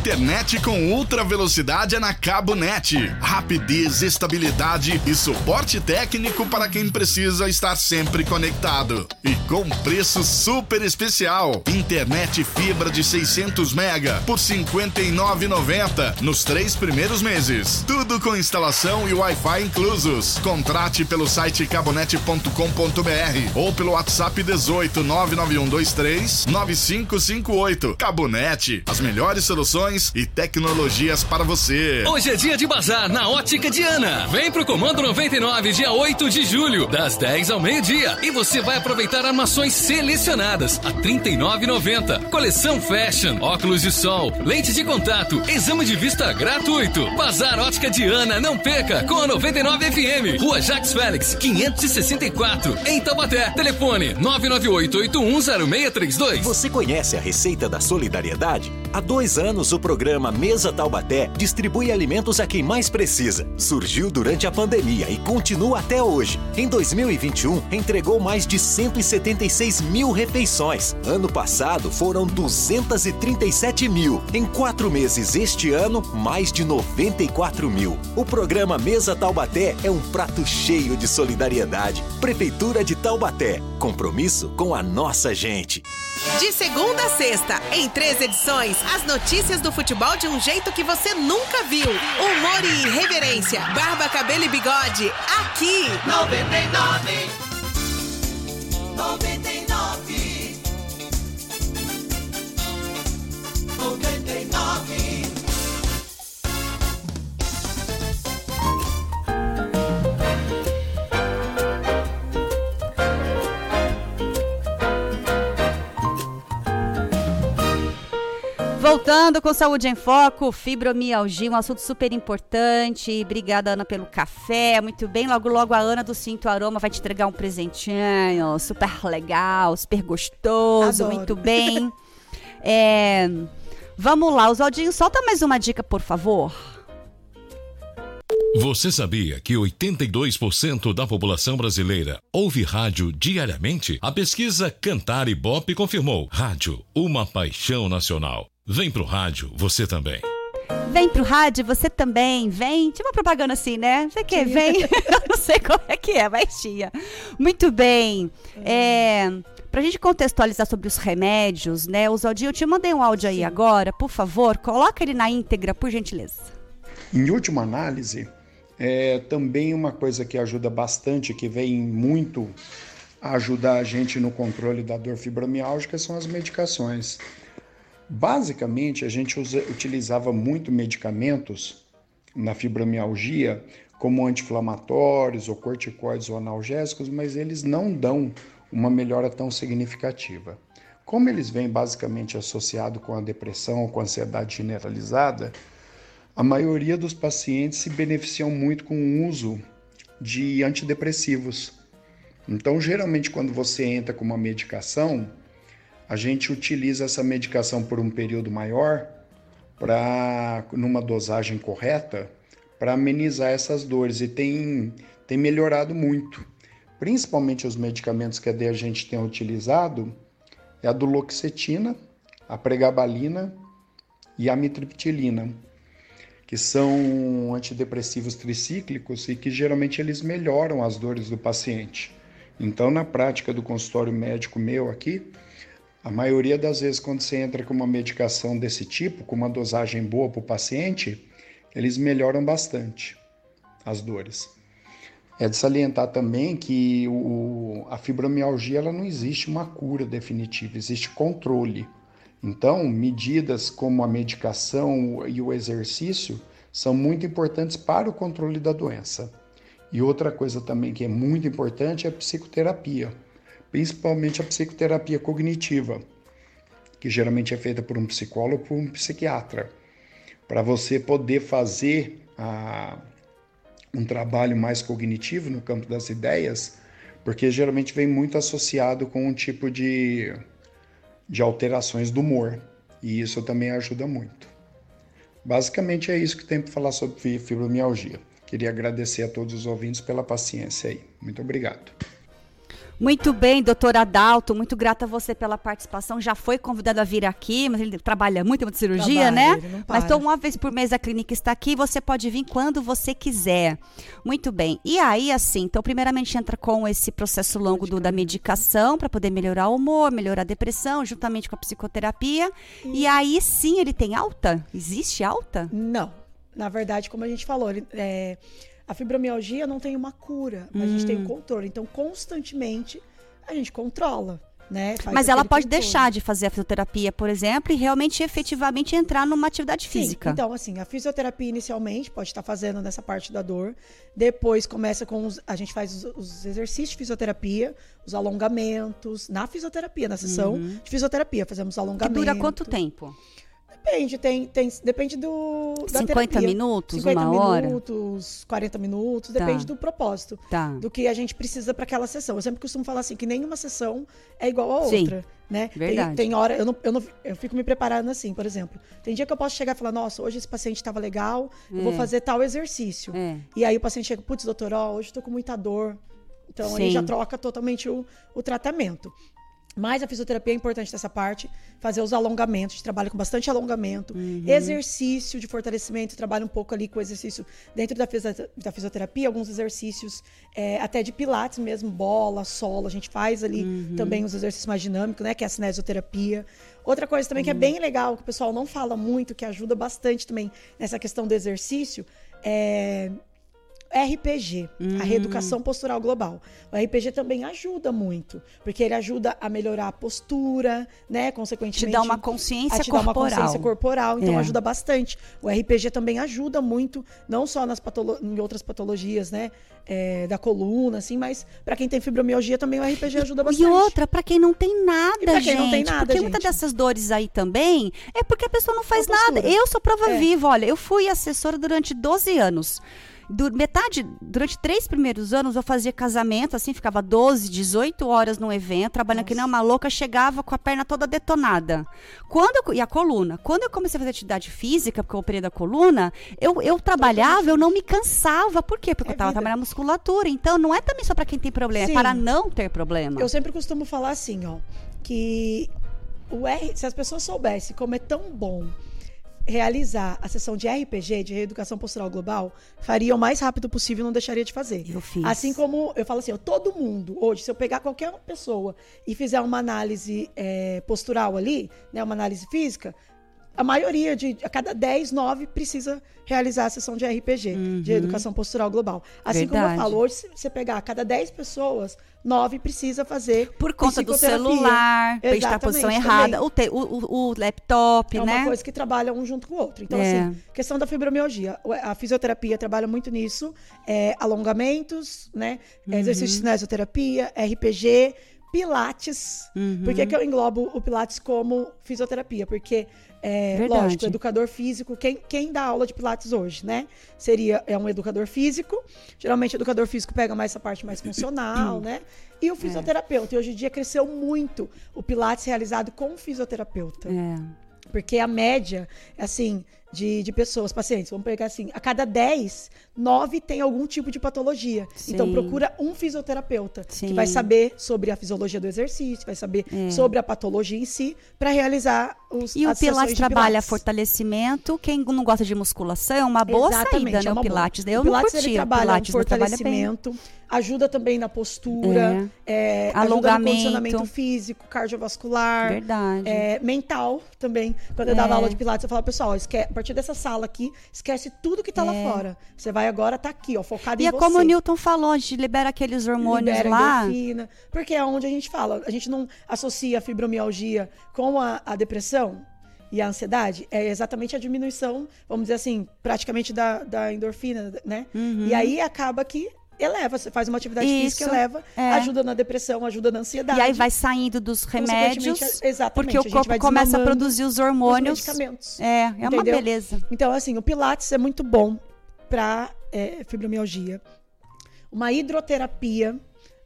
Internet com ultra velocidade é na Cabo Net. Rapidez, estabilidade e suporte técnico para quem precisa estar sempre conectado. E com preço super especial. Internet fibra de 600 mega por 59,90 nos três primeiros meses. Tudo com instalação e Wi-Fi inclusos. Contrate pelo site cabonet.com.br ou pelo WhatsApp 18 99123 9558. Cabonet, as melhores soluções e tecnologias para você. Hoje é dia de bazar na Ótica Diana. Vem pro Comando 99, dia 8 de julho, das 10 ao meio-dia. E você vai aproveitar armações selecionadas a R$ 39,90. Coleção Fashion, óculos de sol, lente de contato, exame de vista gratuito. Bazar Ótica Diana, não perca, com a 99 FM. Rua Jacques Félix, 564, em Taubaté. Telefone 998-810632. Você conhece a receita da solidariedade? Há dois anos o programa Mesa Taubaté distribui alimentos a quem mais precisa. Surgiu durante a pandemia e continua até hoje. Em 2021, entregou mais de 176 mil refeições. Ano passado foram 237 mil. Em quatro meses este ano, mais de 94 mil. O programa Mesa Taubaté é um prato cheio de solidariedade. Prefeitura de Taubaté. Compromisso com a nossa gente. De segunda a sexta, em três edições, as notícias do futebol de um jeito que você nunca viu. Humor e irreverência, barba, cabelo e bigode, aqui. 99. 99. 99. Voltando com Saúde em Foco, fibromialgia, um assunto super importante. Obrigada, Ana, pelo café. Muito bem. Logo, logo a Ana do Cinto Aroma vai te entregar um presentinho super legal, super gostoso. Adoro. Muito bem. É, vamos lá, Oswaldinho, solta mais uma dica, por favor. Você sabia que 82% da população brasileira ouve rádio diariamente? A pesquisa Cantar e Bop confirmou. Rádio, uma paixão nacional. Vem pro rádio, você também. Vem pro rádio, você também. Vem. Tinha uma propaganda assim, né? Você quer? Vem. *laughs* Eu não sei como é que é, mas tinha. Muito bem. É, pra gente contextualizar sobre os remédios, né? Oswaldinho, eu te mandei um áudio aí agora. Por favor, coloca ele na íntegra, por gentileza. Em última análise, é também uma coisa que ajuda bastante, que vem muito a ajudar a gente no controle da dor fibromialgica, são as medicações. Basicamente, a gente usa, utilizava muito medicamentos na fibromialgia, como anti-inflamatórios ou corticoides ou analgésicos, mas eles não dão uma melhora tão significativa. Como eles vêm basicamente associados com a depressão com a ansiedade generalizada, a maioria dos pacientes se beneficiam muito com o uso de antidepressivos. Então, geralmente, quando você entra com uma medicação, a gente utiliza essa medicação por um período maior, para numa dosagem correta, para amenizar essas dores e tem, tem melhorado muito. Principalmente os medicamentos que a gente tem utilizado é a duloxetina, a pregabalina e a mitriptilina, que são antidepressivos tricíclicos e que geralmente eles melhoram as dores do paciente. Então, na prática do consultório médico meu aqui, a maioria das vezes, quando você entra com uma medicação desse tipo, com uma dosagem boa para o paciente, eles melhoram bastante as dores. É de salientar também que o, a fibromialgia ela não existe uma cura definitiva, existe controle. Então, medidas como a medicação e o exercício são muito importantes para o controle da doença. E outra coisa também que é muito importante é a psicoterapia, principalmente a psicoterapia cognitiva, que geralmente é feita por um psicólogo ou por um psiquiatra, para você poder fazer a, um trabalho mais cognitivo no campo das ideias, porque geralmente vem muito associado com um tipo de, de alterações do humor, e isso também ajuda muito. Basicamente é isso que tem para falar sobre fibromialgia. Queria agradecer a todos os ouvintes pela paciência aí. Muito obrigado. Muito bem, doutor Adalto, muito grata a você pela participação. Já foi convidado a vir aqui, mas ele trabalha muito, muito cirurgia, Trabalho, né? Mas então, uma vez por mês a clínica está aqui, você pode vir quando você quiser. Muito bem. E aí, assim, então, primeiramente entra com esse processo longo do, da medicação para poder melhorar o humor, melhorar a depressão, juntamente com a psicoterapia. E, e aí sim ele tem alta? Existe alta? Não. Na verdade, como a gente falou, ele, é, a fibromialgia não tem uma cura, mas hum. a gente tem um hum. controle. Então, constantemente, a gente controla. Né? Mas ela pode controle. deixar de fazer a fisioterapia, por exemplo, e realmente efetivamente entrar numa atividade Sim, física. Então, assim, a fisioterapia inicialmente pode estar fazendo nessa parte da dor. Depois começa com os, a gente faz os, os, exercícios de fisioterapia, os alongamentos na fisioterapia, na sessão uhum. de fisioterapia, fazemos alongamentos. Que dura quanto tempo? Depende, tem, tem, depende do. Da 50 terapia. minutos, 50 uma hora? minutos, 40 minutos, tá. depende do propósito. Tá. Do que a gente precisa para aquela sessão. Eu sempre costumo falar assim, que nenhuma sessão é igual a outra. Sim. Né? Verdade. Tem, tem hora, eu, não, eu, não, eu fico me preparando assim, por exemplo. Tem dia que eu posso chegar e falar, nossa, hoje esse paciente estava legal, é. eu vou é. fazer tal exercício. É. E aí o paciente chega, putz, doutor, ó, hoje estou com muita dor. Então Sim. aí já troca totalmente o, o tratamento. Mas a fisioterapia é importante nessa parte, fazer os alongamentos, trabalha com bastante alongamento, uhum. exercício de fortalecimento, trabalha um pouco ali com exercício dentro da, da fisioterapia, alguns exercícios é, até de pilates mesmo, bola, solo, a gente faz ali uhum. também os exercícios mais dinâmicos, né, que é a cinesioterapia. Outra coisa também uhum. que é uhum. bem legal, que o pessoal não fala muito, que ajuda bastante também nessa questão do exercício, é RPG, a hum. reeducação postural global. O RPG também ajuda muito, porque ele ajuda a melhorar a postura, né? Consequentemente. Te dá uma consciência te corporal. Dá uma consciência corporal, então é. ajuda bastante. O RPG também ajuda muito, não só nas patolo em outras patologias, né? É, da coluna, assim, mas para quem tem fibromialgia também o RPG ajuda bastante. E outra, para quem não tem nada, e pra quem gente. Não tem nada, porque gente. muitas dessas dores aí também é porque a pessoa não faz nada. Eu sou prova é. viva, olha, eu fui assessora durante 12 anos do, metade, durante três primeiros anos, eu fazia casamento, assim, ficava 12, 18 horas no evento, trabalhando Nossa. que nem uma louca, chegava com a perna toda detonada. Quando eu, e a coluna. Quando eu comecei a fazer atividade física, porque eu operei da coluna, eu, eu trabalhava, eu não me cansava. Por quê? Porque é eu estava trabalhando musculatura. Então, não é também só para quem tem problema, Sim. é para não ter problema. Eu sempre costumo falar assim, ó, que o R, se as pessoas soubessem como é tão bom realizar a sessão de RPG, de reeducação postural global, faria o mais rápido possível e não deixaria de fazer. Eu fiz. Assim como eu falo assim, ó, todo mundo, hoje, se eu pegar qualquer pessoa e fizer uma análise é, postural ali, né, uma análise física, a maioria de a cada 10, 9 precisa realizar a sessão de RPG, uhum. de educação postural global. Assim Verdade. como eu falo, hoje, se você pegar a cada 10 pessoas, 9 precisa fazer. Por conta do celular, estar na posição errada, o, te, o, o, laptop, é né? É uma coisa que trabalha um junto com o outro. Então, é. assim, questão da fibromialgia. A fisioterapia trabalha muito nisso. É, alongamentos, né? Uhum. Exercício de kinesioterapia, RPG, Pilates. Uhum. Por que, que eu englobo o Pilates como fisioterapia? Porque é, lógico, educador físico, quem, quem dá aula de Pilates hoje, né? Seria é um educador físico. Geralmente, o educador físico pega mais essa parte mais funcional, *coughs* né? E o fisioterapeuta. É. E hoje em dia cresceu muito o Pilates realizado com fisioterapeuta. É. Porque a média, assim, de, de pessoas, pacientes. Vamos pegar assim, a cada 10, 9 tem algum tipo de patologia. Sim. Então procura um fisioterapeuta Sim. que vai saber sobre a fisiologia do exercício, vai saber É. sobre a patologia em si, para realizar os E o Pilates trabalha Pilates. fortalecimento. Quem não gosta de musculação é uma boa Exatamente, saída, né? é o. Pilates. Eu o Pilates não curti ele trabalha Pilates, um bem. fortalecimento, ajuda também na postura, é, ajuda no Alongamento. condicionamento físico, cardiovascular, Verdade. é, mental também. Quando eu É. dava aula de Pilates, eu falava, pessoal, esque- a partir dessa sala aqui, esquece tudo que tá lá fora. Você vai agora tá aqui, ó, focado E em é você. como o Newton falou, a gente libera aqueles hormônios Libera lá. endorfina, porque é onde a gente fala. A gente não associa a fibromialgia com a, a depressão e a ansiedade. É exatamente a diminuição, vamos dizer assim, praticamente da, da endorfina, né? E aí acaba que eleva, você faz uma atividade física, Isso, eleva, é. ajuda na depressão, ajuda na ansiedade. E aí vai saindo dos remédios, Consequentemente, exatamente, porque o corpo começa a produzir os os hormônios. medicamentos. É, é uma Entendeu? beleza. Então, assim, o Pilates é muito bom para fibromialgia. Uma hidroterapia,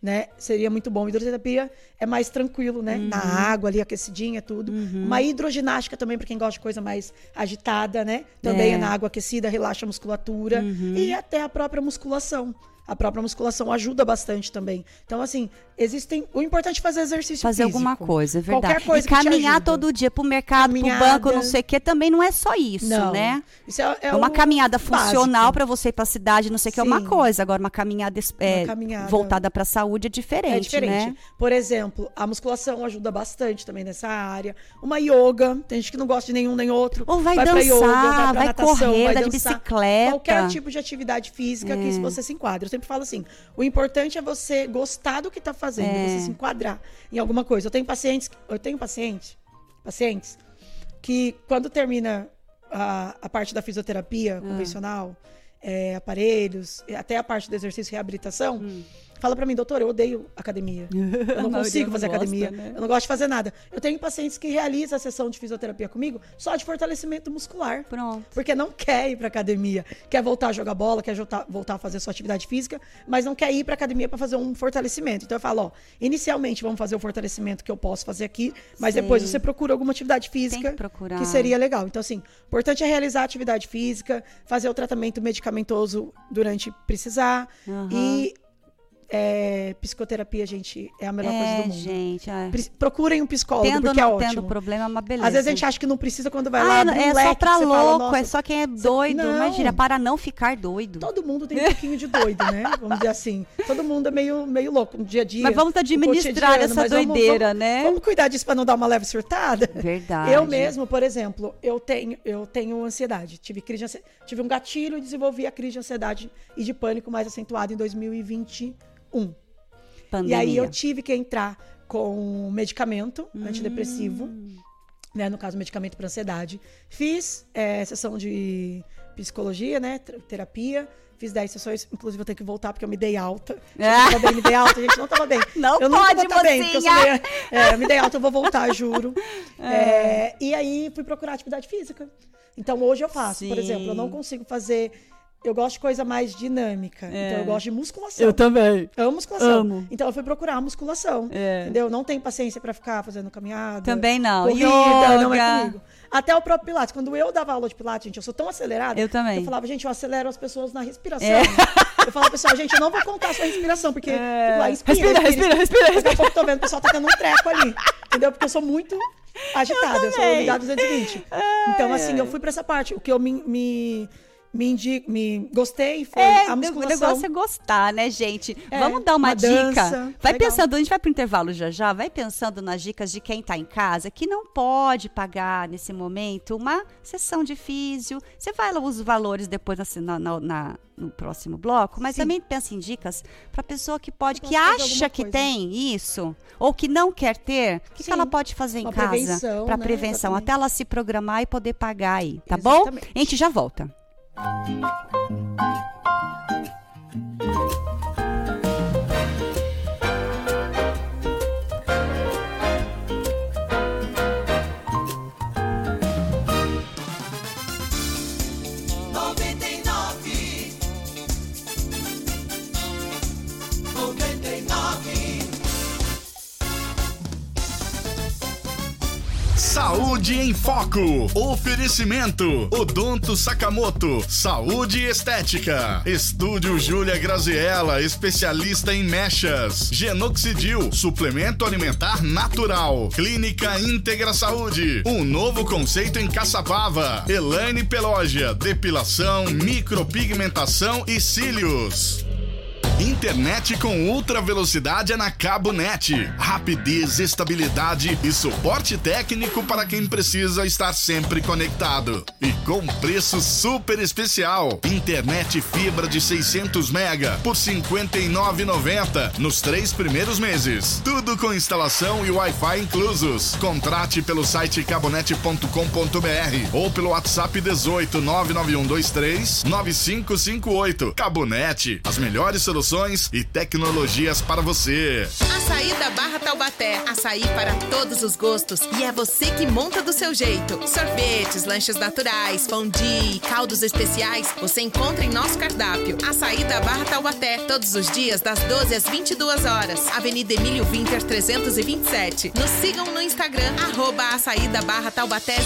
né? Seria muito bom. Hidroterapia é mais tranquilo, né? Na Uhum. água ali, aquecidinha, tudo. Uma hidroginástica também, para quem gosta de coisa mais agitada, né? Também É. é na água aquecida, relaxa a musculatura. Uhum. E até a própria musculação. A própria musculação ajuda bastante também. Então, assim, existem. O importante é fazer exercício Fazer físico. alguma coisa, é verdade. Qualquer coisa e caminhar todo dia pro mercado, Caminhada. pro banco, não sei o que, também não é só isso, Não. né? Isso é, É uma o caminhada funcional para você ir pra cidade, não sei o que, é uma coisa. Agora, uma caminhada, é, Uma caminhada. voltada pra saúde é diferente, É diferente. né? Por exemplo, a musculação ajuda bastante também nessa área. Uma yoga, tem gente que não gosta de nenhum nem outro. Ou vai pra dançar, yoga, vai, vai natação, correr, vai vai de dançar. bicicleta. Qualquer tipo de atividade física que você se enquadra. Eu sempre falo assim: o importante é você gostar do que tá fazendo, É. você se enquadrar em alguma coisa. Eu tenho pacientes, eu tenho pacientes, pacientes que quando termina a, a parte da fisioterapia Ah. convencional, é, aparelhos, até a parte do exercício e reabilitação, Hum. Fala pra mim, doutor, eu odeio academia. Eu *laughs* não consigo não fazer gosta, academia. né? Eu não gosto de fazer nada. Eu tenho pacientes que realizam a sessão de fisioterapia comigo só de fortalecimento muscular. Pronto. Porque não quer ir pra academia, quer voltar a jogar bola, quer voltar, a fazer sua atividade física, mas não quer ir pra academia pra fazer um fortalecimento. Então eu falo, ó, inicialmente vamos fazer o fortalecimento que eu posso fazer aqui, mas depois você procura alguma atividade física que procurar. que seria legal. Então assim, o importante é realizar a atividade física, fazer o tratamento medicamentoso durante precisar Aham. e é, psicoterapia, gente, é a melhor coisa É, do mundo. gente. é. Procurem um psicólogo, Tendo porque é não ótimo. tendo problema, é uma beleza. Às vezes a gente acha que não precisa quando vai ah, lá. é, um é só pra louco, fala, "Nossa, é só quem é doido. Não. Imagina, para não ficar doido. Todo mundo tem um pouquinho de doido, né? *laughs* Vamos dizer assim. Todo mundo é meio, meio louco no dia a dia. Mas vamos administrar essa doideira, vamos- né? Vamos cuidar disso pra não dar uma leve surtada? Verdade. Eu mesmo, por exemplo, eu tenho, eu tenho ansiedade. Tive crise de ansi- tive um gatilho e desenvolvi a crise de ansiedade e de pânico mais acentuada em 2021. Pandemia. E aí eu tive que entrar com medicamento antidepressivo, né? No caso, medicamento para ansiedade. Fiz é, sessão de psicologia, né? ter- Terapia. Fiz 10 sessões, inclusive eu tenho que voltar porque eu me dei alta. *laughs* Gente, Ah. tava bem, me dei alta, gente, não tava bem. *laughs* Não eu nunca pode, vou tá bem, porque eu sou meio, é, eu me dei alta, eu vou voltar, juro. *laughs* É, e aí fui procurar atividade física. Então hoje eu faço, por Sim. exemplo, eu não consigo fazer. Eu gosto de coisa mais dinâmica. Então eu gosto de musculação. É. Eu também. Amo musculação. Amo. Então eu fui procurar musculação. É. Entendeu? Não tenho paciência pra ficar fazendo caminhada. Também não. Corrida, Yoga. não é comigo. Até o próprio Pilates. Quando eu dava aula de Pilates, gente, eu sou tão acelerada. Eu também. Eu falava, gente, eu acelero as pessoas na respiração. É. Eu falava, pessoal, gente, eu não vou contar a sua respiração, porque É. fico lá, inspira, Respira, respira, respira, Daqui a pouco eu tô vendo o pessoal tá tendo um treco ali. Entendeu? Porque eu sou muito agitada, eu, sou também. ligada 220. então, assim, eu fui pra essa parte. O que eu me, me, me, indi- me gostei foi É, a o musculação. negócio é gostar, né, gente? É, Vamos dar uma, uma dica. dança, vai legal. pensando, a gente vai pro intervalo já já, vai pensando nas dicas de quem tá em casa que não pode pagar nesse momento uma sessão de físio. Você vai lá os valores depois assim, na, na- na- no próximo bloco, mas Sim. também pensa em dicas para pessoa que pode, Que acha que tem isso ou que não quer ter, o que, que ela pode fazer em Uma casa prevenção, para né? prevenção, até ela se programar e poder pagar aí, tá bom? Exatamente. A gente já volta. Música Saúde em Foco. Oferecimento: Odonto Sakamoto. Saúde e Estética. Estúdio Júlia Graziella, especialista em mechas. Genoxidil, suplemento alimentar natural. Clínica Íntegra Saúde. Um novo conceito em Caçapava. Elaine Pelógia, depilação, micropigmentação e cílios. Internet com ultra velocidade é na Cabo Net. Rapidez, estabilidade e suporte técnico para quem precisa estar sempre conectado. E com preço super especial. Internet fibra de 600 mega por R$ 59,90 nos três primeiros meses. Tudo com instalação e Wi-Fi inclusos. Contrate pelo site cabonet.com.br ou pelo WhatsApp 18 99123 9558. Cabonet, as melhores soluções e tecnologias para você. Açaí da Barra Taubaté. Açaí para todos os gostos. E é você que monta do seu jeito. Sorvetes, lanches naturais, fondue, caldos especiais. Você encontra em nosso cardápio. Açaí da Barra Taubaté. Todos os dias, das 12 às 22 horas. Avenida Emílio Winter 327. Nos sigam no Instagram, arroba açaí da Barra Taubaté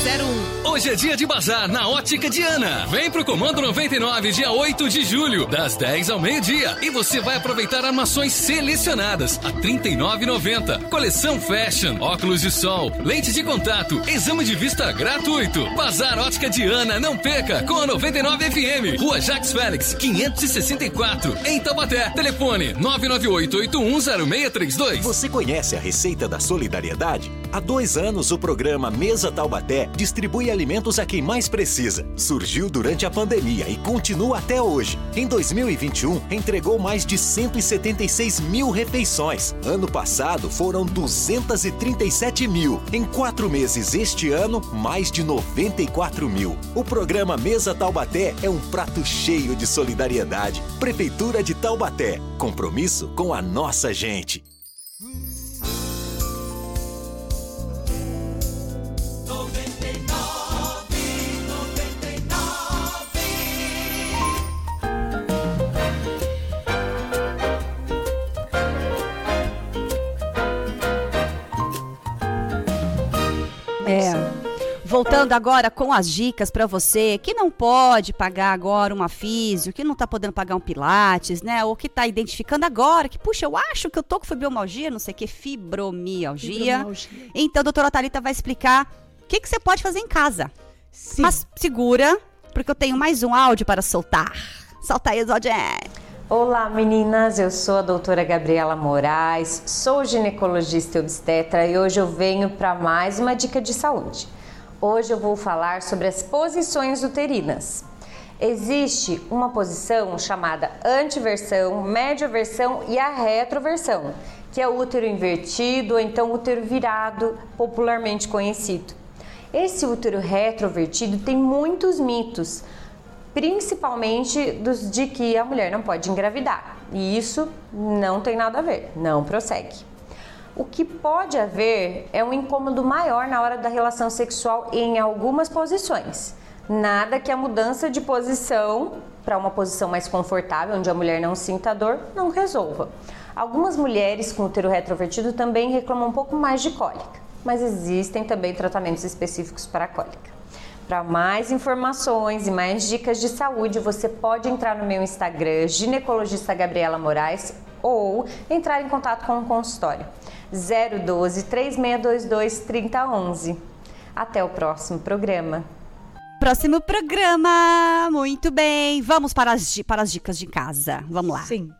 01. Hoje é dia de bazar na Ótica Diana. Vem pro Comando 99, dia 8 de julho, das 10 ao meio-dia. E você vai aproveitar armações selecionadas a R$ 39,90. Coleção Fashion, óculos de sol, lente de contato, exame de vista gratuito. Bazar Ótica Diana, não perca, com a 99 FM. Rua Jacques Félix, 564, em Taubaté. Telefone 998-810632. Você conhece a receita da solidariedade? Há dois anos, o programa Mesa Taubaté distribui alimentos a quem mais precisa. Surgiu durante a pandemia e continua até hoje. Em 2021, entregou mais de 176 mil refeições. Ano passado, foram 237 mil. Em quatro meses este ano, mais de 94 mil. O programa Mesa Taubaté é um prato cheio de solidariedade. Prefeitura de Taubaté. Compromisso com a nossa gente. Voltando agora com as dicas para você que não pode pagar agora uma físio, que não tá podendo pagar um pilates, né? Ou que tá identificando agora que, puxa, eu acho que eu tô com fibromialgia, não sei o que, fibromialgia. Fibromialgia. Então a doutora Thalita vai explicar o que, que você pode fazer em casa. Sim. Mas segura, porque eu tenho mais um áudio para soltar. Solta aí, Zodé. Olá meninas, eu sou a doutora Gabriela Moraes, sou ginecologista e obstetra e hoje eu venho para mais uma dica de saúde. Hoje eu vou falar sobre as posições uterinas. Existe uma posição chamada antiversão, média-versão e a retroversão, que é o útero invertido ou então útero virado, popularmente conhecido. Esse útero retrovertido tem muitos mitos, principalmente dos de que a mulher não pode engravidar. E isso não tem nada a ver, não prossegue. O que pode haver é um incômodo maior na hora da relação sexual em algumas posições. Nada que a mudança de posição para uma posição mais confortável, onde a mulher não sinta dor, não resolva. Algumas mulheres com útero retrovertido também reclamam um pouco mais de cólica, mas existem também tratamentos específicos para a cólica. Para mais informações e mais dicas de saúde, você pode entrar no meu Instagram, ginecologista Gabriela Moraes, ou entrar em contato com o consultório 012 3622 3011. Até o próximo programa. Próximo programa. Muito bem. Vamos para as, para as dicas de casa. Vamos lá. Sim.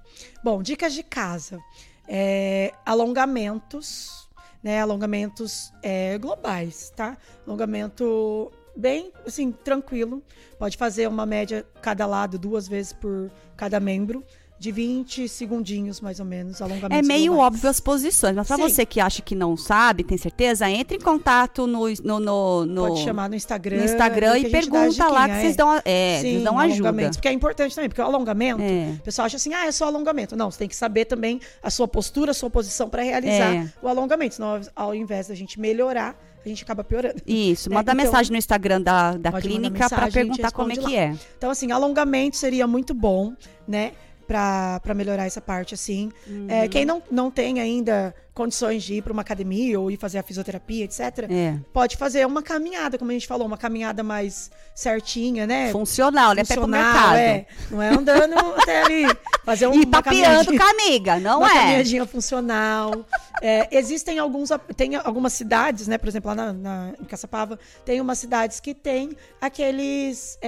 Bom, dicas de casa. É, alongamentos, né? Alongamentos é, globais, tá? Alongamento bem, assim, tranquilo. Pode fazer uma média cada lado, duas vezes por cada membro. De 20 segundinhos, mais ou menos, É alongamentos meio globais. óbvio as posições, mas para você que acha que não sabe, tem certeza, entre em contato no, no, no, no- Pode chamar no Instagram. no Instagram e pergunta lá que vocês dão, a- é, Sim, dão ajuda. Porque é importante também, porque o alongamento, É. o pessoal acha assim, ah, é só alongamento. Não, você tem que saber também a sua postura, a sua posição para realizar É. o alongamento. Senão, ao invés da gente melhorar, a gente acaba piorando. Isso, né? *laughs* manda Então, mensagem no Instagram da, da clínica para perguntar como é responde que lá. é. Então, assim, alongamento seria muito bom, né? Para melhorar essa parte, assim. É, quem não, não tem ainda condições de ir para uma academia ou ir fazer a fisioterapia, etc., É. pode fazer uma caminhada, como a gente falou, uma caminhada mais certinha, né? Funcional, né? Funcional. É. Não é andando *laughs* até ali. Fazer um, E uma papeando com a amiga, não uma é? caminhadinha funcional. É, existem alguns, tem algumas cidades, né? Por exemplo, lá na, na- em Caçapava, tem umas cidades que tem aqueles.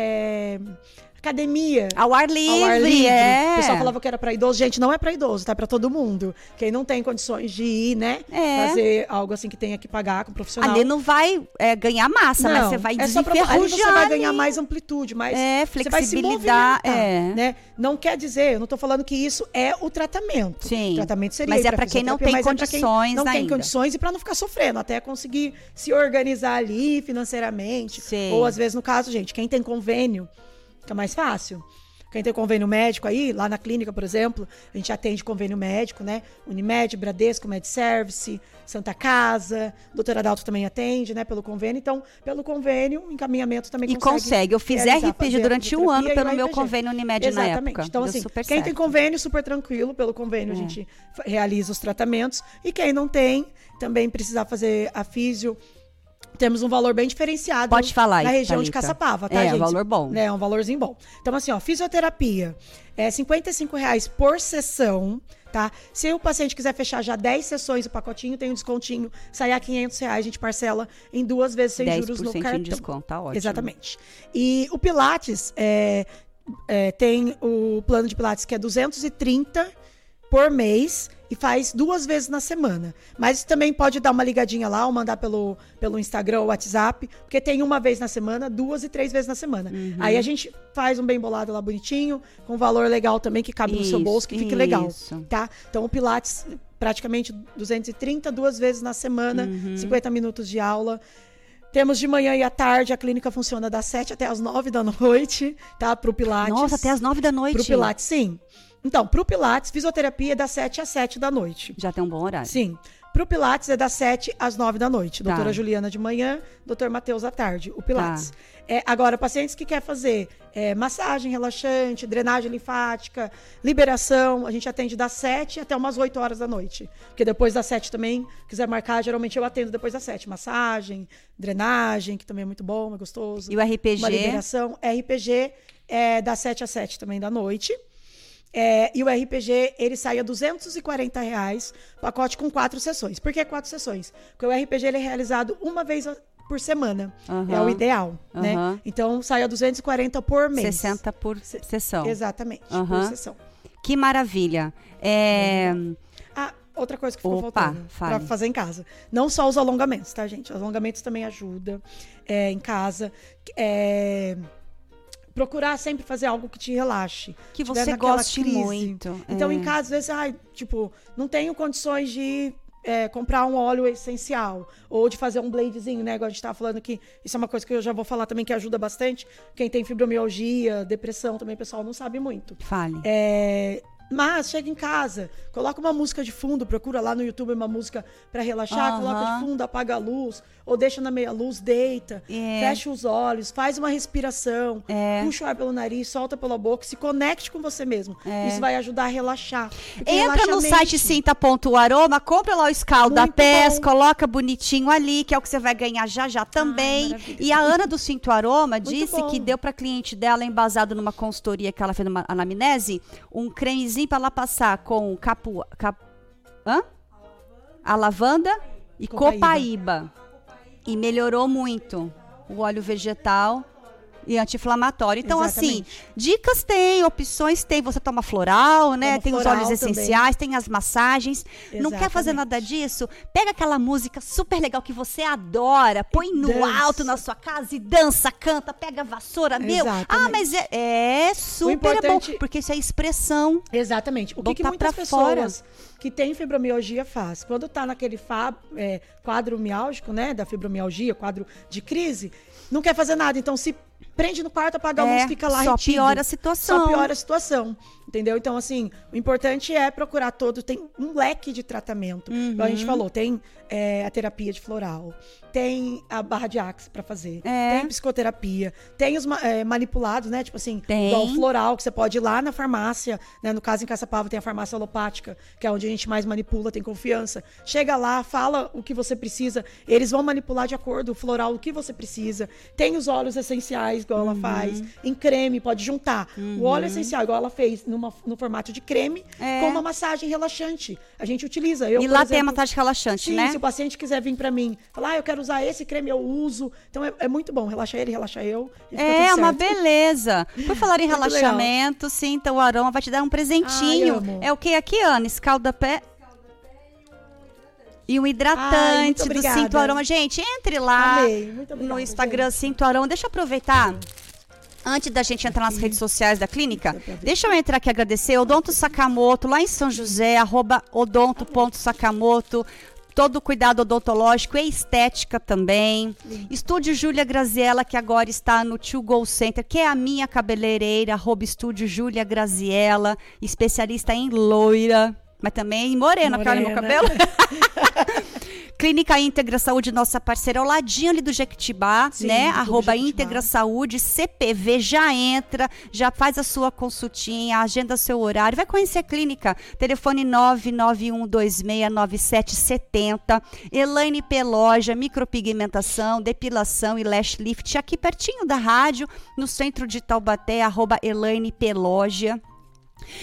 É, academia. Ao ar livre, Ao ar livre. é. O pessoal falava que era pra idoso. Gente, não é pra idoso, tá? É pra todo mundo. Quem não tem condições de ir, né? É. Fazer algo assim que tenha que pagar com um profissional. Ali não vai é, ganhar massa, mas Não, você vai é só pra, desenferrujar. ali você vai ganhar mais amplitude, mais É, flexibilidade, é. né? Não quer dizer, eu não tô falando que isso é o tratamento. Sim. O tratamento seria Mas é pra quem não tem mas é condições não tem ainda. condições e para não ficar sofrendo, até conseguir se organizar ali financeiramente. Sim. Ou às vezes no caso, gente, quem tem convênio, fica mais fácil. Quem tem convênio médico aí, lá na clínica, por exemplo, a gente atende convênio médico, né? Unimed, Bradesco, MedService, Santa Casa, doutora Adalto também atende, né? Pelo convênio. Então, pelo convênio, o encaminhamento também E consegue. consegue. Eu fiz RPG durante um ano pelo meu convênio Unimed na Exatamente. época. Então, Deu assim, quem tem certo. convênio, super tranquilo. Pelo convênio, a gente realiza os tratamentos. E quem não tem, também precisar fazer a físio. Temos um valor bem diferenciado Pode falar aí, na região de Thalita. Caçapava, tá, É, gente? um valor bom. É, um valorzinho bom. Então, assim, ó, fisioterapia é 55 reais por sessão, tá? Se o paciente quiser fechar já 10 sessões o pacotinho, tem um descontinho, sai a 500 reais, a gente parcela em duas vezes sem juros no 10% cartão. em desconto, tá ótimo. Exatamente. E o Pilates é, é, tem o plano de Pilates que é 230 por mês e faz duas vezes na semana. Mas também pode dar uma ligadinha lá ou mandar pelo, pelo Instagram ou WhatsApp, porque tem uma vez na semana, duas e três vezes na semana. Uhum. Aí a gente faz um bem bolado lá bonitinho, com valor legal também que cabe no seu Isso, bolso, que fique legal, isso. tá? Então o Pilates praticamente 230 duas vezes na semana, Uhum. 50 minutos de aula. Temos de manhã e à tarde, a clínica funciona das 7 até as 9 da *laughs* noite, tá? Pro Pilates. Nossa, até as nove da noite. Pro Pilates, sim. Então, pro Pilates, fisioterapia é das 7 às 7 da noite. Já tem um bom horário. Sim. Pro Pilates é das 7 às 9 da noite. Tá. Doutora Juliana de manhã, doutor Matheus à tarde. O Pilates. É, agora, pacientes que quer fazer é, massagem relaxante, drenagem linfática, liberação, a gente atende das 7 até umas 8 horas da noite. Porque depois das 7 também, quiser marcar, geralmente eu atendo depois das 7. Massagem, drenagem, que também é muito bom, é gostoso. E o RPG? Uma liberação. RPG é das 7 às 7 também da noite. É, e o RPG, ele sai a 240 reais, pacote com quatro sessões. Por que quatro sessões? Porque o RPG ele é realizado uma vez por semana. Aham. É o ideal, né? Aham. Então, sai a 240 por mês. 60 por sessão. Exatamente, Aham. por sessão. Que maravilha. É... Ah, outra coisa que ficou Opa, faltando para fazer em casa. Não só os alongamentos, tá, gente? Os alongamentos também ajudam é, em casa. É, procurar sempre fazer algo que te relaxe. Que você goste muito, Então, é. em casa, às vezes, ai, tipo, não tenho condições de é, comprar um óleo essencial ou de fazer um bladezinho, né? Igual a gente tava falando aqui. Isso é uma coisa que eu já vou falar também que ajuda bastante. Quem tem fibromialgia, depressão também, pessoal não sabe muito. Fale. É, mas chega em casa, coloca uma música de fundo, procura lá no YouTube uma música pra relaxar, Aham. coloca de fundo, apaga a luz, ou deixa na meia luz, deita, É. fecha os olhos, faz uma respiração, puxa o ar pelo nariz, solta pela boca, se conecte com você mesmo. É. Isso vai ajudar a relaxar. Entra no site Sinta.aroma, compra lá o Escalda Pés, bom. coloca bonitinho ali, que é o que você vai ganhar já já também. maravilha. e a Ana do Sinto Aroma disse que deu pra cliente dela, embasado numa consultoria que ela fez numa anamnese, um cremezinho pra ela passar com capu... Cap... Hã? A lavanda e Copaíba. copaíba. E melhorou muito o óleo vegetal e anti-inflamatório. Então, assim, Exatamente. dicas tem, opções tem. Você toma floral, né? Tem os floral óleos também. essenciais, tem as massagens. Não quer fazer Exatamente. nada disso? Pega aquela música super legal que você adora, põe no dança. alto na sua casa e dança, canta, pega a vassoura, meu. Ah, Exatamente. mas é, é super importante- bom, porque isso é expressão. Exatamente. O que, que muitas pra fora. pessoas que têm fibromialgia faz? Quando tá naquele fa- é, quadro miálgico, né, da fibromialgia, quadro de crise, não quer fazer nada. Então se prende no quarto, apaga a É, luz, fica lá só retido. piora a situação. Só piora a situação. Entendeu? Então, assim, o importante é procurar todo. Tem um leque de tratamento. Igual a gente Uhum. falou, tem é, a terapia de floral, tem a barra de axe pra fazer, É. tem psicoterapia, tem os é, manipulados, né? Tipo assim, Tem. igual o floral, que você pode ir lá na farmácia, né? No caso, em Caçapava tem a farmácia alopática, que é onde a gente mais manipula, tem confiança. Chega lá, fala o que você precisa, eles vão manipular de acordo, o floral, o que você precisa. Tem os óleos essenciais, igual ela faz, em creme, pode juntar. O óleo essencial, igual ela fez, numa, no formato de creme, É. com uma massagem relaxante. A gente utiliza. Eu, e lá tem a exemplo, massagem relaxante, Sim, né? se o paciente quiser vir pra mim, falar, ah, eu quero usar esse creme, eu uso. Então é, é muito bom. Relaxa ele, relaxa eu. É, uma beleza. *laughs* Por falar em Muito relaxamento, sim, então o aroma vai te dar um presentinho. Ai, é o que aqui, Ana? Escalda-pé. E um Ai, hidratante muito do. Cinto Aroma. Gente, entre lá Amei, obrigada, no Instagram Cinto Aroma. Deixa eu aproveitar. Antes da gente entrar nas redes sociais da clínica, deixa eu entrar aqui e agradecer. Odonto Sakamoto, lá em São José, arroba odonto.sakamoto. Todo o cuidado odontológico e estética também. Estúdio Júlia Graziella, que agora está no Tio Go Center, que é a minha cabeleireira, arroba Estúdio Júlia Graziella, especialista em loira, mas também em morena, porque olha meu Morena. cabelo. *laughs* Clínica Íntegra Saúde, nossa parceira, ao ladinho ali do Jequitibá, Sim, né? Arroba Jequitibá. Íntegra Saúde, CPV, já entra, já faz a sua consultinha, agenda seu horário, vai conhecer a clínica. Telefone 991269770. Elaine Peloja, micropigmentação, depilação e lash lift, aqui pertinho da rádio, no centro de Taubaté, arroba Elaine Peloja.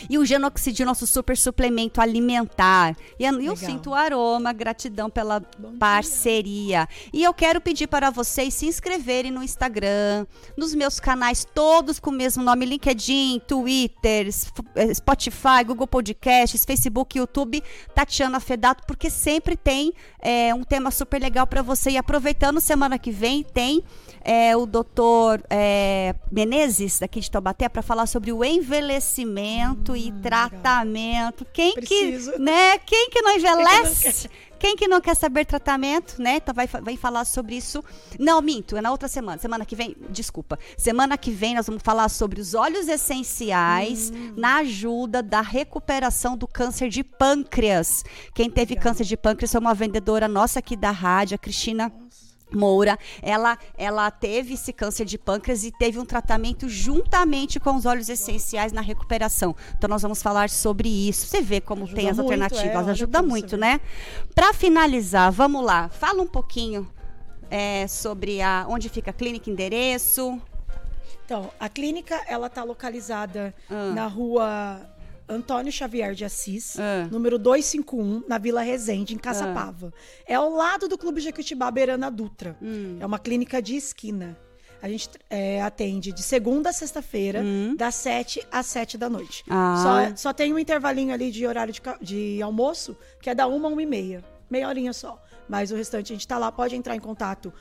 E o Genoxidil, nosso super suplemento alimentar. E, eu Legal. sinto o aroma, gratidão pela parceria. E eu quero pedir para vocês se inscreverem no Instagram, nos meus canais todos com o mesmo nome, LinkedIn, Twitter, eh, Spotify, Google Podcasts, Facebook, YouTube, Tatiana Fedato, porque sempre tem eh, um tema super legal para você. E aproveitando, semana que vem tem eh, o doutor eh, Menezes, daqui de Taubaté, para falar sobre o envelhecimento e tratamento. Quem Preciso. que, né? Quem que não não envelhece? Quem que não quer saber tratamento, né? Então vai, vai falar sobre isso. Não, minto, é na outra semana. Semana que vem, desculpa. Semana que vem nós vamos falar sobre os óleos essenciais na ajuda da recuperação do câncer de pâncreas. Quem teve câncer de pâncreas é uma vendedora nossa aqui da rádio, a Cristina. Moura, ela, ela teve esse câncer de pâncreas e teve um tratamento juntamente com os óleos essenciais na recuperação. Então nós vamos falar sobre isso. Você vê como Ajuda tem as muito, alternativas, é, ajuda muito, né? Para finalizar, vamos lá. Fala um pouquinho é, sobre a, onde fica a clínica, endereço. Então, a clínica, ela tá localizada Ah. na rua Antônio Xavier de Assis, Ah. número 251, na Vila Resende, em Caçapava. É ao lado do Clube Jequitibá, beirando a Dutra. Hum. É uma clínica de esquina. A gente é, atende de segunda a sexta-feira, das 7 às 7 da noite. Hum. Ah. Só, só tem um intervalinho ali de horário de, de almoço, que é da 1 a 1 e meia. Meia horinha só. Mas o restante a gente tá lá, pode entrar em contato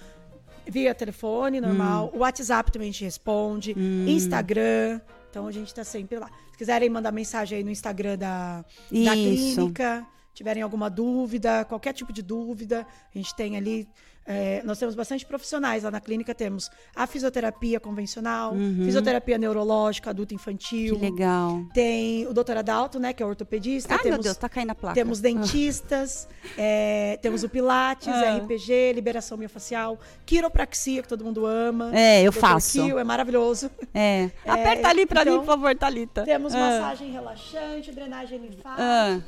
via telefone normal, Hum. o WhatsApp também a gente responde, Instagram. Então a gente tá sempre lá. Se quiserem mandar mensagem aí no Instagram da, da clínica, tiverem alguma dúvida, qualquer tipo de dúvida, a gente tem ali. É, nós temos bastante profissionais lá na clínica. Temos a fisioterapia convencional, fisioterapia neurológica, adulto infantil. Uhum. Que legal. Tem o doutor Adalto, né, que é ortopedista. Ai, meu temos, Deus, tá caindo a placa. temos dentistas, *laughs* é, temos o Pilates, Ah. RPG, liberação miofascial, quiropraxia, que todo mundo ama. É, eu faço. É maravilhoso. *laughs* É. Aperta ali pra mim, então, por favor, Thalita. Temos Ah. massagem relaxante, drenagem linfática.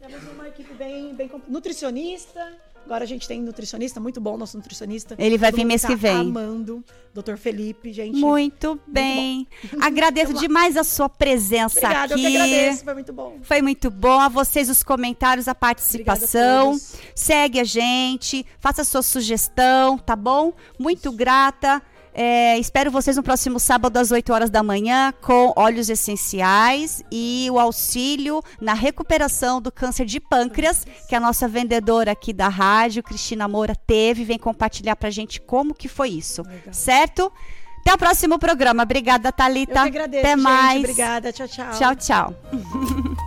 Temos uma equipe bem, bem nutricionista. Agora a gente tem nutricionista, muito bom nosso nutricionista. Ele vai Todo vir mês tá que vem. amando. Doutor Felipe, gente. Muito bem. *laughs* Agradeço demais a sua presença Obrigada, aqui. eu que agradeço, foi muito bom. Foi muito bom. A vocês os comentários, a participação. A. Segue a gente, faça sua sugestão, tá bom? Muito grata. É, espero vocês no próximo sábado às 8 horas da manhã com óleos essenciais e o auxílio na recuperação do câncer de pâncreas, que a nossa vendedora aqui da rádio, Cristina Moura, teve. Vem compartilhar pra gente como que foi isso. Legal. Certo? Até o próximo programa. Obrigada, Eu Thalita. que agradeço, Até gente. mais. Obrigada, tchau, tchau. Tchau, tchau. *laughs*